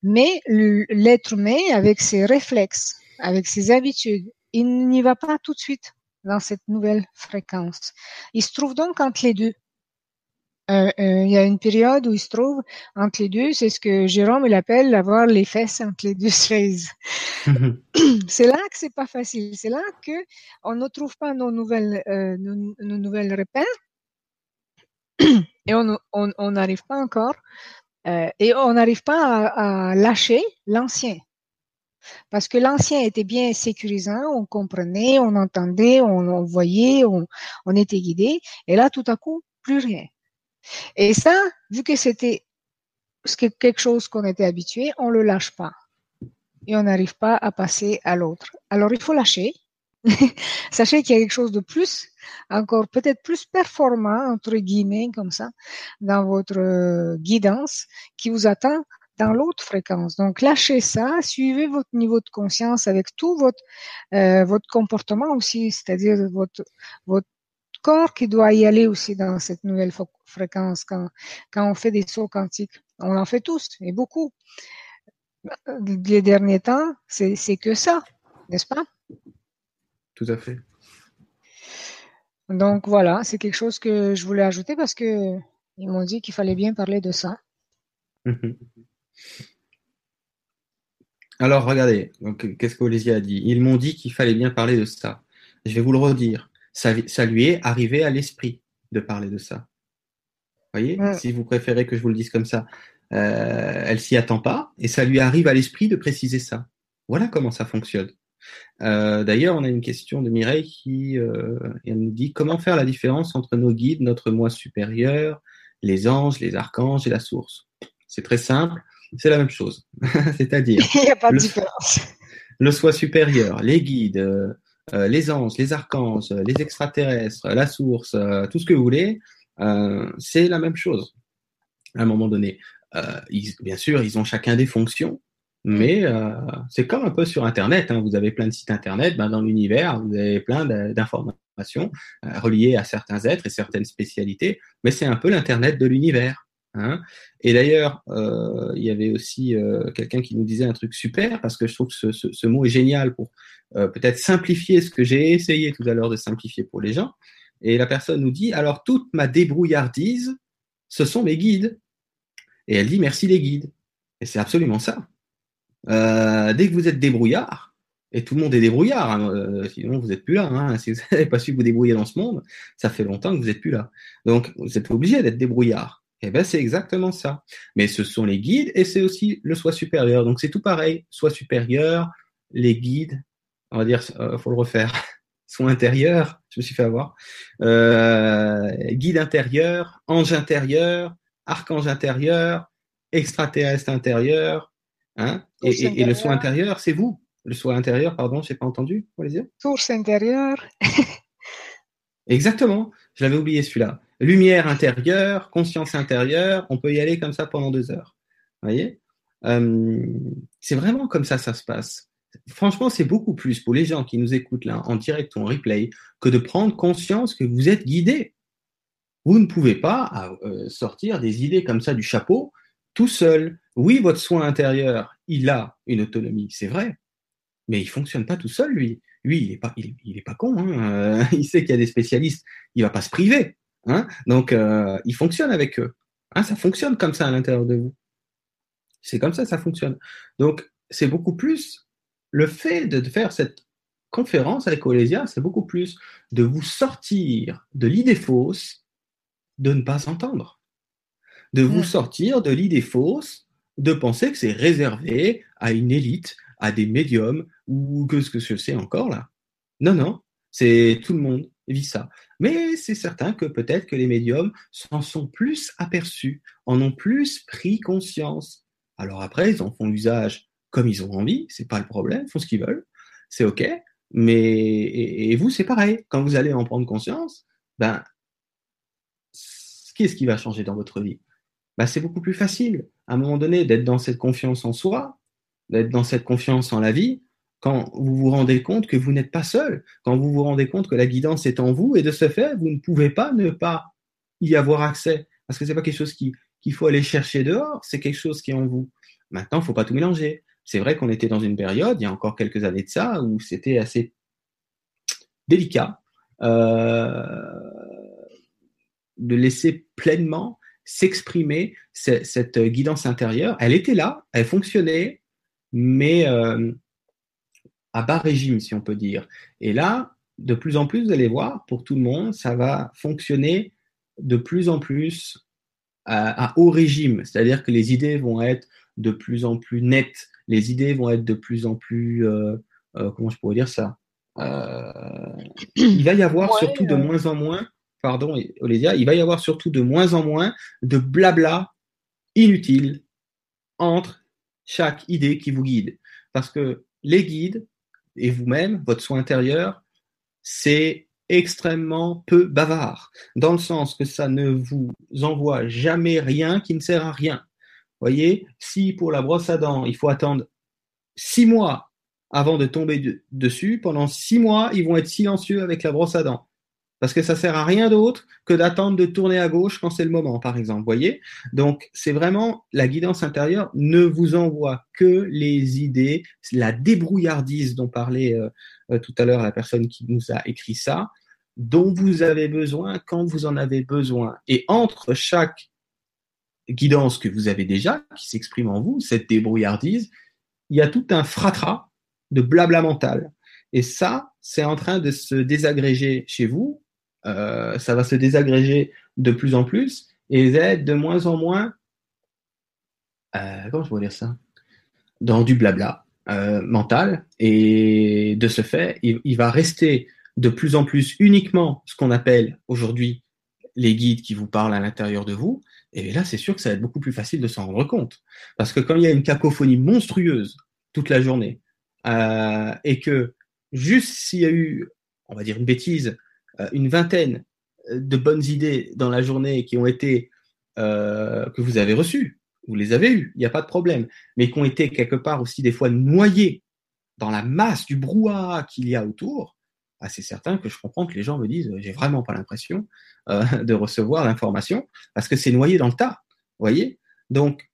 mais l'être humain, avec ses réflexes, avec ses habitudes, il n'y va pas tout de suite dans cette nouvelle fréquence. Il se trouve donc entre les deux. Euh, euh, il y a une période où il se trouve entre les deux, c'est ce que Jérôme il appelle avoir les fesses entre les deux chaises. c'est là que c'est pas facile. C'est là que on ne trouve pas nos nouvelles, euh, nos, nouvelles repères et on n'arrive pas encore et on n'arrive pas à lâcher l'ancien. Parce que l'ancien était bien sécurisant, on comprenait, on entendait, on, voyait, on, on, était guidé. Et là, tout à coup, plus rien. Et ça, vu que c'était quelque chose qu'on était habitué, on le lâche pas. Et on n'arrive pas à passer à l'autre. Alors, il faut lâcher. Sachez qu'il y a quelque chose de plus, encore peut-être plus performant, entre guillemets, comme ça, dans votre euh, guidance, qui vous attend dans l'autre fréquence. Donc lâchez ça, suivez votre niveau de conscience avec tout votre euh, votre comportement aussi, c'est-à-dire votre votre corps qui doit y aller aussi dans cette nouvelle fréquence quand quand on fait des sauts quantiques. On en fait tous et beaucoup. Les derniers temps, c'est que ça, n'est-ce pas? Tout à fait. Donc voilà, c'est quelque chose que je voulais ajouter parce que ils m'ont dit qu'il fallait bien parler de ça. Alors, regardez, qu'est-ce qu'Olésia a dit? Ils m'ont dit qu'il fallait bien parler de ça. Je vais vous le redire. Ça, lui est arrivé à l'esprit de parler de ça. Voyez Si vous préférez que je vous le dise comme ça, euh, elle s'y attend pas et ça lui arrive à l'esprit de préciser ça. Voilà comment ça fonctionne. Euh, d'ailleurs, on a une question de Mireille qui euh, elle nous dit comment faire la différence entre nos guides, notre moi supérieur, les anges, les archanges et la source? C'est très simple c'est la même chose. C'est-à-dire. Il n'y a pas de différence. Le soi supérieur, les guides, euh, les anges, les archanges, les extraterrestres, la source, euh, tout ce que vous voulez, c'est la même chose. À un moment donné, bien sûr, ils ont chacun des fonctions, mais c'est comme un peu sur Internet. Hein. vous avez plein de sites Internet, ben, dans l'univers, vous avez plein d'informations reliées à certains êtres et certaines spécialités, mais c'est un peu l'Internet de l'univers. Hein. Et d'ailleurs, euh, il y avait aussi euh, quelqu'un qui nous disait un truc super, parce que je trouve que ce, mot est génial pour euh, peut-être simplifier ce que j'ai essayé tout à l'heure de simplifier pour les gens. Et la personne nous dit, alors toute ma débrouillardise, ce sont mes guides. Et elle dit, merci les guides. Et c'est absolument ça. Dès que vous êtes débrouillard, et tout le monde est débrouillard, hein, sinon vous n'êtes plus là. Hein, si vous n'avez pas su vous débrouiller dans ce monde, ça fait longtemps que vous n'êtes plus là. Donc vous êtes obligé d'être débrouillard. Eh ben, c'est exactement ça. Mais ce sont les guides et c'est aussi le soi supérieur. Donc c'est tout pareil. Soi supérieur, les guides, on va dire, euh, faut le refaire. Soi intérieur, je me suis fait avoir. Euh, guide intérieur, ange intérieur, archange intérieur, extraterrestre intérieur. Hein et, le soi intérieur, c'est vous. Le soi intérieur, pardon, je n'ai pas entendu. Source intérieure. Exactement. Je l'avais oublié celui-là lumière intérieure, conscience intérieure, on peut y aller comme ça pendant deux heures. Voyez? Euh, C'est vraiment comme ça ça se passe. Franchement, c'est beaucoup plus pour les gens qui nous écoutent là en direct ou en replay que de prendre conscience que vous êtes guidés. Vous ne pouvez pas euh, sortir des idées comme ça du chapeau tout seul. Oui, votre soin intérieur, il a une autonomie, c'est vrai, mais il fonctionne pas tout seul, lui. Lui, il est pas, il pas con. Hein. il sait qu'il y a des spécialistes. Il va pas se priver. Hein? Donc, euh, il fonctionne avec eux. Hein ça fonctionne comme ça à l'intérieur de vous. C'est comme ça, ça fonctionne. Donc, c'est beaucoup plus le fait de faire cette conférence avec Olésia, c'est beaucoup plus de vous sortir de l'idée fausse de ne pas entendre. De vous sortir de l'idée fausse de penser que c'est réservé à une élite, à des médiums, ou que ce que je sais encore là. Non, non, c'est tout le monde vit ça. Mais c'est certain que peut-être que les médiums s'en sont plus aperçus, en ont plus pris conscience. Alors après, ils en font usage comme ils ont envie, c'est pas le problème, ils font ce qu'ils veulent, c'est ok. Mais et, vous, c'est pareil. Quand vous allez en prendre conscience, ben, qu'est-ce qui va changer dans votre vie? Ben, c'est beaucoup plus facile. À un moment donné, d'être dans cette confiance en soi, d'être dans cette confiance en la vie, quand vous vous rendez compte que vous n'êtes pas seul, quand vous vous rendez compte que la guidance est en vous, et de ce fait, vous ne pouvez pas ne pas y avoir accès, parce que c'est pas quelque chose qu'il faut aller chercher dehors, c'est quelque chose qui est en vous. Maintenant, il faut pas tout mélanger. C'est vrai qu'on était dans une période, il y a encore quelques années de ça, où c'était assez délicat euh, de laisser pleinement s'exprimer cette guidance intérieure. Elle était là, elle fonctionnait, mais euh, à bas régime, si on peut dire. Et là, de plus en plus, vous allez voir, pour tout le monde, ça va fonctionner de plus en plus à haut régime. C'est-à-dire que les idées vont être de plus en plus nettes, les idées vont être de plus en plus, euh, euh, comment je pourrais dire ça euh, Il va y avoir surtout de moins en moins, pardon, Olésia, il va y avoir surtout de moins en moins de blabla inutile entre chaque idée qui vous guide. Parce que les guides et vous-même, votre soi intérieur, c'est extrêmement peu bavard, dans le sens que ça ne vous envoie jamais rien qui ne sert à rien voyez, si pour la brosse à dents, il faut attendre six mois avant de tomber dessus, pendant six mois, ils vont être silencieux avec la brosse à dents. Parce que ça sert à rien d'autre que d'attendre de tourner à gauche quand c'est le moment, par exemple. Voyez? Donc, c'est vraiment la guidance intérieure ne vous envoie que les idées, la débrouillardise dont parlait euh, euh, tout à l'heure la personne qui nous a écrit ça, dont vous avez besoin quand vous en avez besoin. Et entre chaque guidance que vous avez déjà, qui s'exprime en vous, cette débrouillardise, il y a tout un fratras de blabla mental. Et ça, c'est en train de se désagréger chez vous. Euh, ça va se désagréger de plus en plus et être de moins en moins, euh, comment je pourrais dire ça, dans du blabla euh, mental. Et de ce fait, il va rester de plus en plus uniquement ce qu'on appelle aujourd'hui les guides qui vous parlent à l'intérieur de vous, et là, c'est sûr que ça va être beaucoup plus facile de s'en rendre compte. Parce que quand il y a une cacophonie monstrueuse toute la journée, et que juste s'il y a eu, on va dire une bêtise, une vingtaine euh, de bonnes idées dans la journée qui ont été, que vous avez reçues, vous les avez eues, il n'y a pas de problème, mais qui ont été quelque part aussi des fois noyées dans la masse du brouhaha qu'il y a autour, assez certain que je comprends que les gens me disent j'ai vraiment pas l'impression euh, de recevoir l'information parce que c'est noyé dans le tas. Voyez? Donc,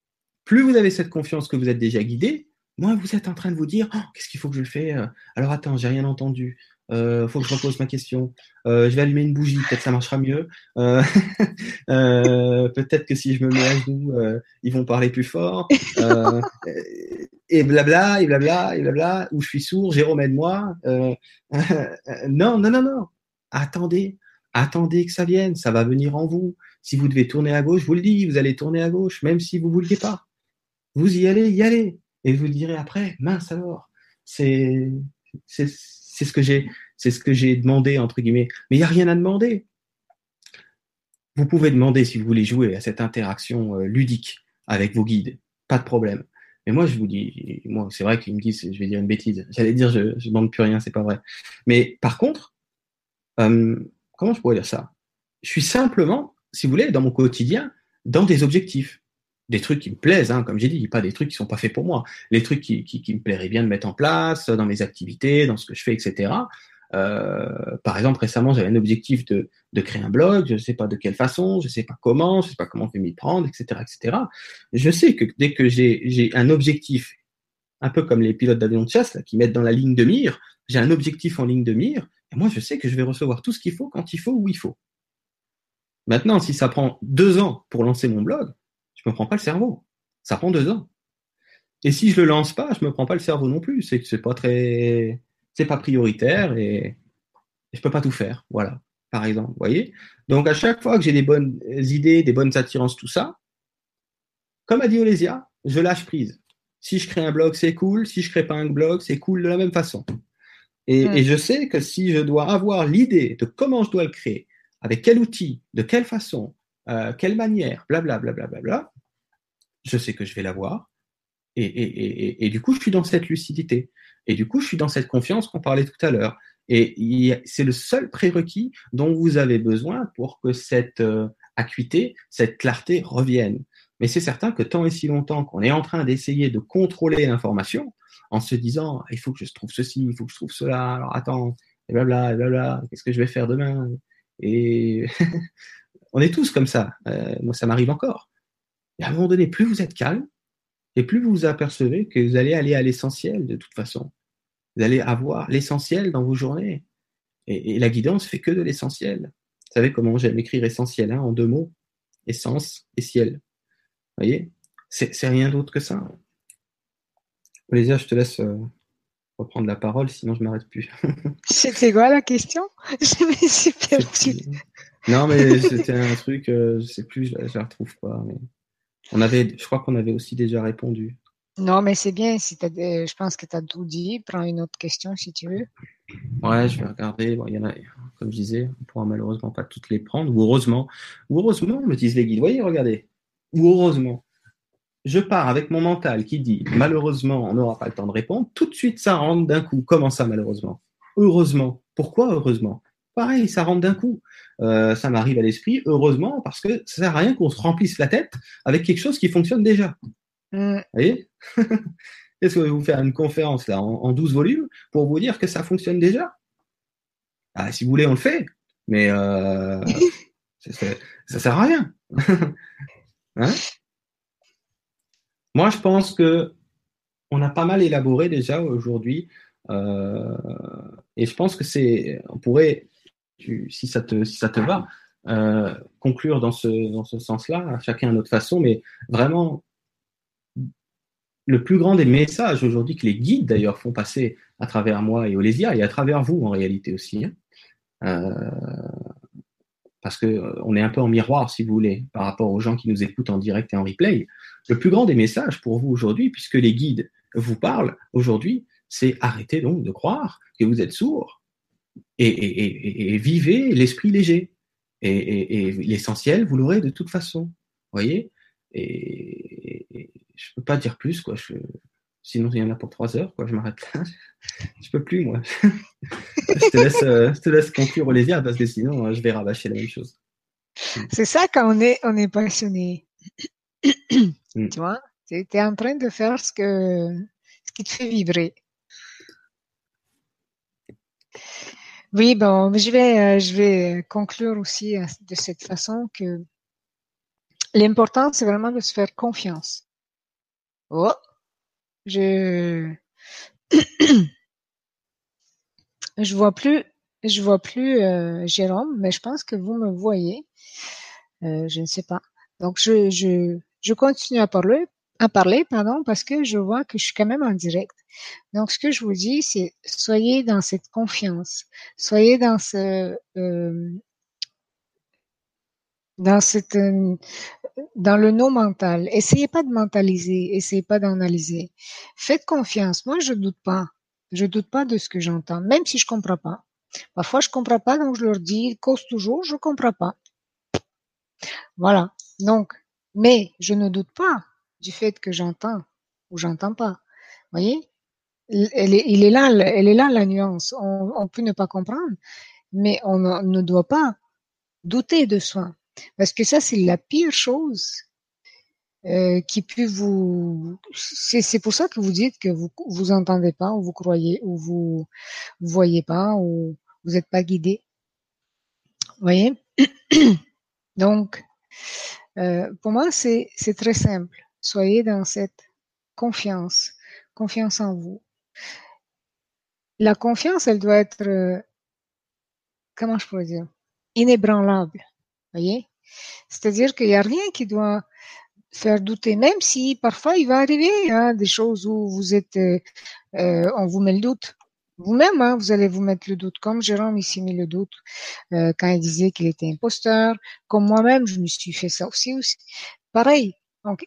plus vous avez cette confiance que vous êtes déjà guidé, moins vous êtes en train de vous dire oh, qu'est-ce qu'il faut que je fais euh? Alors attends, j'ai rien entendu. Euh, faut que je repose ma question. Euh, je vais allumer une bougie, peut-être ça marchera mieux. Euh, peut-être que si je me mets à genoux, ils vont parler plus fort. et blabla, et blabla, et blabla. Ou je suis sourd, Jérôme aide-moi. non, non, non, non. Attendez, attendez que ça vienne. Ça va venir en vous. Si vous devez tourner à gauche, je vous le dis, vous allez tourner à gauche, même si vous ne vouliez pas. Vous y allez, y allez. Et vous direz après, mince alors. C'est, c'est ce que j'ai, demandé entre guillemets. Mais il n'y a rien à demander. Vous pouvez demander si vous voulez jouer à cette interaction euh, ludique avec vos guides, pas de problème. Mais moi, je vous dis, moi, c'est vrai qu'ils me disent, je vais dire une bêtise. J'allais dire, je, ne demande plus rien, c'est pas vrai. Mais par contre, euh, comment je pourrais dire ça? Je suis simplement, si vous voulez, dans mon quotidien, dans des objectifs des trucs qui me plaisent, hein, comme j'ai dit, pas des trucs qui sont pas faits pour moi. Les trucs qui, qui, qui, me plairaient bien de mettre en place dans mes activités, dans ce que je fais, etc. Euh, par exemple, récemment, j'avais un objectif de, de créer un blog, je ne sais pas de quelle façon, je ne sais pas comment, je ne sais pas comment je vais m'y prendre, etc., etc. Je sais que dès que j'ai un objectif, un peu comme les pilotes d'avion de chasse là, qui mettent dans la ligne de mire, j'ai un objectif en ligne de mire, et moi je sais que je vais recevoir tout ce qu'il faut quand il faut où il faut. Maintenant, si ça prend deux ans pour lancer mon blog, je me prends pas le cerveau. Ça prend deux ans. Et si je le lance pas, je me prends pas le cerveau non plus. C'est c'est pas très, c'est pas prioritaire et, je peux pas tout faire. Voilà. Par exemple, vous voyez? Donc à chaque fois que j'ai des bonnes idées, des bonnes attirances, tout ça, comme a dit Olésia, je lâche prise. Si je crée un blog, c'est cool. Si je crée pas un blog, c'est cool de la même façon. Et, et, je sais que si je dois avoir l'idée de comment je dois le créer, avec quel outil, de quelle façon, euh, quelle manière, blablabla, bla, bla, bla, je sais que je vais l'avoir. Et, et, et, et, du coup, je suis dans cette lucidité. Et du coup, je suis dans cette confiance qu'on parlait tout à l'heure. Et c'est le seul prérequis dont vous avez besoin pour que cette euh, acuité, cette clarté revienne. Mais c'est certain que tant et si longtemps qu'on est en train d'essayer de contrôler l'information, en se disant il faut que je trouve ceci, il faut que je trouve cela, alors attends, et blabla, et blabla, qu'est-ce que je vais faire demain? Et on est tous comme ça. Euh, moi, ça m'arrive encore. Et à un moment donné, plus vous êtes calme, et plus vous vous apercevez que vous allez aller à l'essentiel de toute façon. Vous allez avoir l'essentiel dans vos journées. Et, la guidance fait que de l'essentiel. Vous savez comment j'aime écrire essentiel hein, en deux mots essence et ciel. Vous voyez? C'est rien d'autre que ça. Olésia, je te laisse euh, reprendre la parole, sinon je m'arrête plus. C'était quoi la question? Je me suis Non, mais c'était un truc, euh, je sais plus, je, ne la retrouve pas. Mais... On avait, je crois qu'on avait aussi déjà répondu. Non, mais c'est bien. Si je pense que tu as tout dit. Prends une autre question si tu veux. Ouais, je vais regarder. Bon, il y en a, comme je disais, on ne pourra malheureusement pas toutes les prendre. Ou heureusement, ou heureusement, me disent les guides. Voyez, regardez. Ou heureusement. Je pars avec mon mental qui dit malheureusement, on n'aura pas le temps de répondre. Tout de suite, ça rentre d'un coup. Comment ça, malheureusement? Heureusement. Pourquoi heureusement? Pareil, ça rentre d'un coup. Euh, ça m'arrive à l'esprit, heureusement, parce que ça sert à rien qu'on se remplisse la tête avec quelque chose qui fonctionne déjà. Mm. Vous voyez Est-ce que je vais vous faire une conférence là en, 12 volumes pour vous dire que ça fonctionne déjà? Ah, Si vous voulez, on le fait, mais euh, ça, ne sert à rien. hein? Moi, je pense que on a pas mal élaboré déjà aujourd'hui, euh, et je pense que c'est, on pourrait, si ça te, va, euh, conclure dans ce, sens-là, chacun à notre façon, mais vraiment le plus grand des messages aujourd'hui que les guides d'ailleurs font passer à travers moi et Olésia et à travers vous en réalité aussi, hein. euh, parce que euh, est un peu en miroir si vous voulez par rapport aux gens qui nous écoutent en direct et en replay. Le plus grand des messages pour vous aujourd'hui, puisque les guides vous parlent aujourd'hui, c'est arrêtez donc de croire que vous êtes sourd et, vivez l'esprit léger. Et, l'essentiel, vous l'aurez de toute façon. Voyez? Et, je peux pas dire plus, quoi. Je... Sinon, il y en a pour trois heures, quoi. Je m'arrête là. je peux plus, moi. je, te laisse, euh, je te laisse conclure, Olésia, parce que sinon, euh, je vais rabâcher la même chose. C'est ça quand on est, on est passionné. Mm. Tu vois, tu es en train de faire ce, que, ce qui te fait vibrer. Oui, bon, je vais, euh, je vais conclure aussi de cette façon que l'important, c'est vraiment de se faire confiance. Oh, je je vois plus, je vois plus euh, Jérôme, mais je pense que vous me voyez. Euh, je ne sais pas. Donc je je je continue à parler à parler pardon parce que je vois que je suis quand même en direct. Donc ce que je vous dis c'est soyez dans cette confiance, soyez dans ce euh, dans cette dans le non mental. Essayez pas de mentaliser, essayez pas d'analyser. Faites confiance. Moi, je doute pas. Je doute pas de ce que j'entends, même si je comprends pas. Parfois, je comprends pas, donc je leur dis, cause toujours, je comprends pas. Voilà. Donc, mais je ne doute pas du fait que j'entends ou j'entends pas. Vous voyez? Elle est, il est là, elle est là la nuance. On, peut ne pas comprendre, mais on ne doit pas douter de soi. Parce que ça, c'est la pire chose euh, qui peut vous. C'est pour ça que vous dites que vous vous entendez pas, ou vous croyez, ou vous, vous voyez pas, ou vous n'êtes pas guidé. Vous voyez? Donc, euh, pour moi, c'est très simple. Soyez dans cette confiance, confiance en vous. La confiance, elle doit être, euh, comment je pourrais dire, inébranlable. Voyez? C'est-à-dire qu'il n'y a rien qui doit faire douter, même si parfois il va arriver hein, des choses où vous êtes, euh, euh, on vous met le doute. Vous-même, hein, vous allez vous mettre le doute, comme Jérôme ici mis le doute euh, quand il disait qu'il était imposteur, comme moi-même, je me suis fait ça aussi. aussi. Pareil,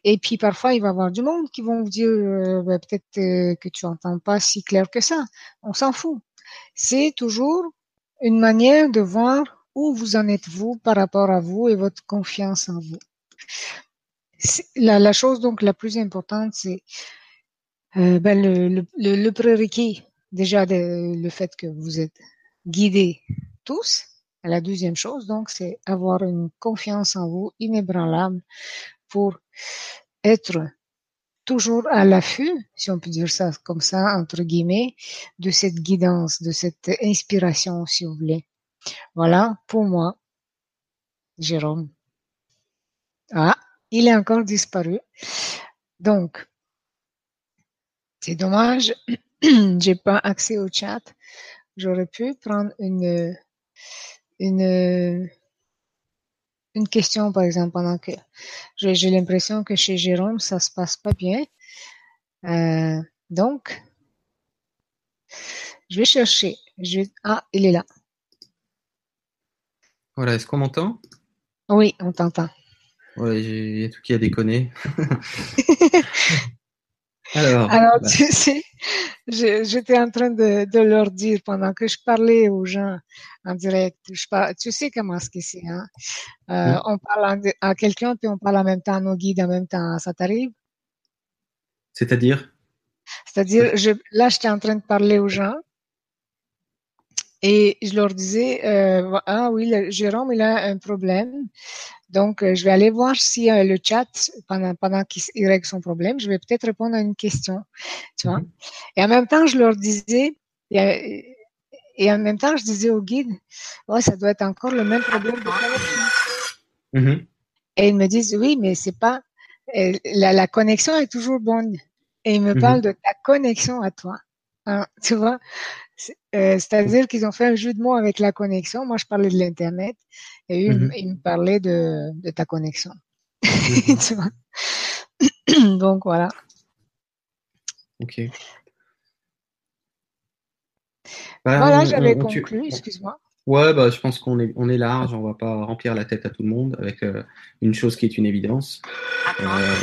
Et puis parfois, il va y avoir du monde qui vont vous dire euh, ben, peut-être euh, que tu entends pas si clair que ça. On s'en fout. C'est toujours une manière de voir où vous en êtes vous par rapport à vous et votre confiance en vous. La, chose donc la plus importante, c'est euh, ben, le, le, le, prérequis déjà de, le fait que vous êtes guidés tous. La deuxième chose, donc, c'est avoir une confiance en vous inébranlable pour être toujours à l'affût, si on peut dire ça comme ça, entre guillemets, de cette guidance, de cette inspiration, si vous voulez. Voilà, pour moi, Jérôme. Ah, il est encore disparu. Donc, c'est dommage, j'ai pas accès au chat. J'aurais pu prendre une, une, une question, par exemple, pendant que j'ai l'impression que chez Jérôme, ça se passe pas bien. Euh, donc, je vais chercher. Je Ah, il est là. Voilà, est-ce qu'on m'entend? Oui, on t'entend. Ouais, il y a tout qui a déconné. Alors, Alors bah. tu sais, j'étais en train de, de, leur dire pendant que je parlais aux gens en direct. Je tu sais comment ce que c'est, hein? Euh, On parle à quelqu'un puis on parle en même temps à nos guides en même temps. Ça t'arrive? C'est-à-dire? C'est-à-dire, je, là, j'étais en train de parler aux gens et je leur disais, euh, ah oui, Jérôme, il a un problème. Donc, euh, je vais aller voir si euh, le chat, pendant, pendant qu'il règle son problème, je vais peut-être répondre à une question. Tu vois? Mhm. Et en même temps, je leur disais, et, et, en même temps, je disais au guide, ouais, ça doit être encore le même problème de mhm. Et ils me disent, oui, mais c'est pas, la, la, connexion est toujours bonne. Et ils me mhm. parlent de ta connexion à toi. Hein, tu vois? Euh, c'est-à-dire qu'ils ont fait un jeu de mots avec la connexion. Moi, je parlais de l'Internet et eux, ils me parlaient de, de ta connexion. Mhm. Donc, voilà. Ok. Bah, voilà, j'avais conclu, excuse-moi. Ouais, bah, je pense qu'on est, on est large, on va pas remplir la tête à tout le monde avec euh, une chose qui est une évidence. Euh,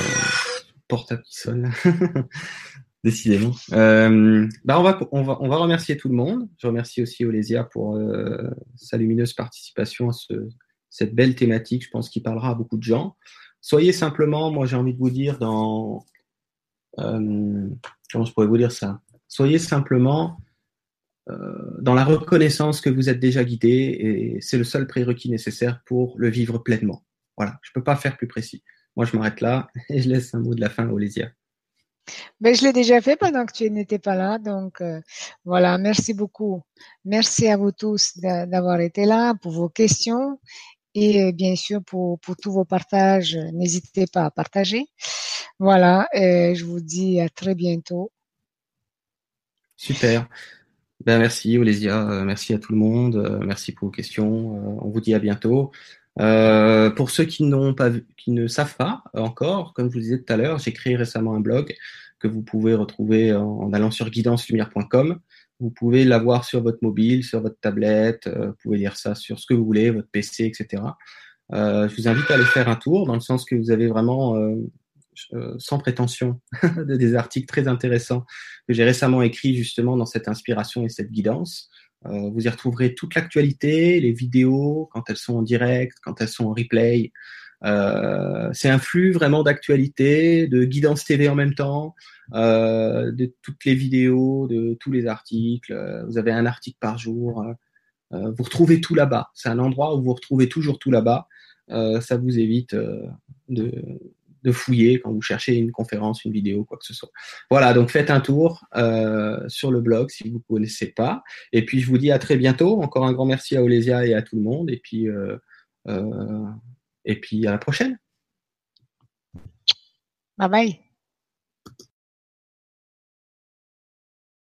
portable qui sonne. Décidément. Euh, bah on, va, on, va, on va remercier tout le monde. Je remercie aussi Olésia pour euh, sa lumineuse participation à ce, cette belle thématique, je pense, qui parlera à beaucoup de gens. Soyez simplement, moi j'ai envie de vous dire, dans... Euh, comment je pourrais vous dire ça? Soyez simplement euh, dans la reconnaissance que vous êtes déjà guidé et c'est le seul prérequis nécessaire pour le vivre pleinement. Voilà, je ne peux pas faire plus précis. Moi je m'arrête là et je laisse un mot de la fin à Olésia. Ben, je l'ai déjà fait pendant que tu n'étais pas là. Donc, euh, voilà, merci beaucoup. Merci à vous tous d'avoir été là pour vos questions et euh, bien sûr pour, pour tous vos partages. N'hésitez pas à partager. Voilà, et je vous dis à très bientôt. Super. Ben, merci Olésia, euh, merci à tout le monde, merci pour vos questions. On vous dit à bientôt. Euh, pour ceux qui pas qui ne savent pas encore, comme je vous disais tout à l'heure, j'ai créé récemment un blog que vous pouvez retrouver en, allant sur guidancelumière.com. Vous pouvez l'avoir sur votre mobile, sur votre tablette, euh, vous pouvez lire ça sur ce que vous voulez, votre PC, etc. Euh, je vous invite à aller faire un tour dans le sens que vous avez vraiment, sans prétention, des articles très intéressants que j'ai récemment écrits justement dans cette inspiration et cette guidance. Euh, vous y retrouverez toute l'actualité, les vidéos, quand elles sont en direct, quand elles sont en replay. Euh, c'est un flux vraiment d'actualité, de guidance TV en même temps, euh, de toutes les vidéos, de tous les articles. Vous avez un article par jour. vous retrouvez tout là-bas. C'est un endroit où vous retrouvez toujours tout là-bas. ça vous évite de, de fouiller quand vous cherchez une conférence, une vidéo, quoi que ce soit. Voilà, donc faites un tour euh, sur le blog si vous ne connaissez pas. Et puis je vous dis à très bientôt. Encore un grand merci à Olésia et à tout le monde. Et puis, euh, euh, et puis à la prochaine. Bye bye.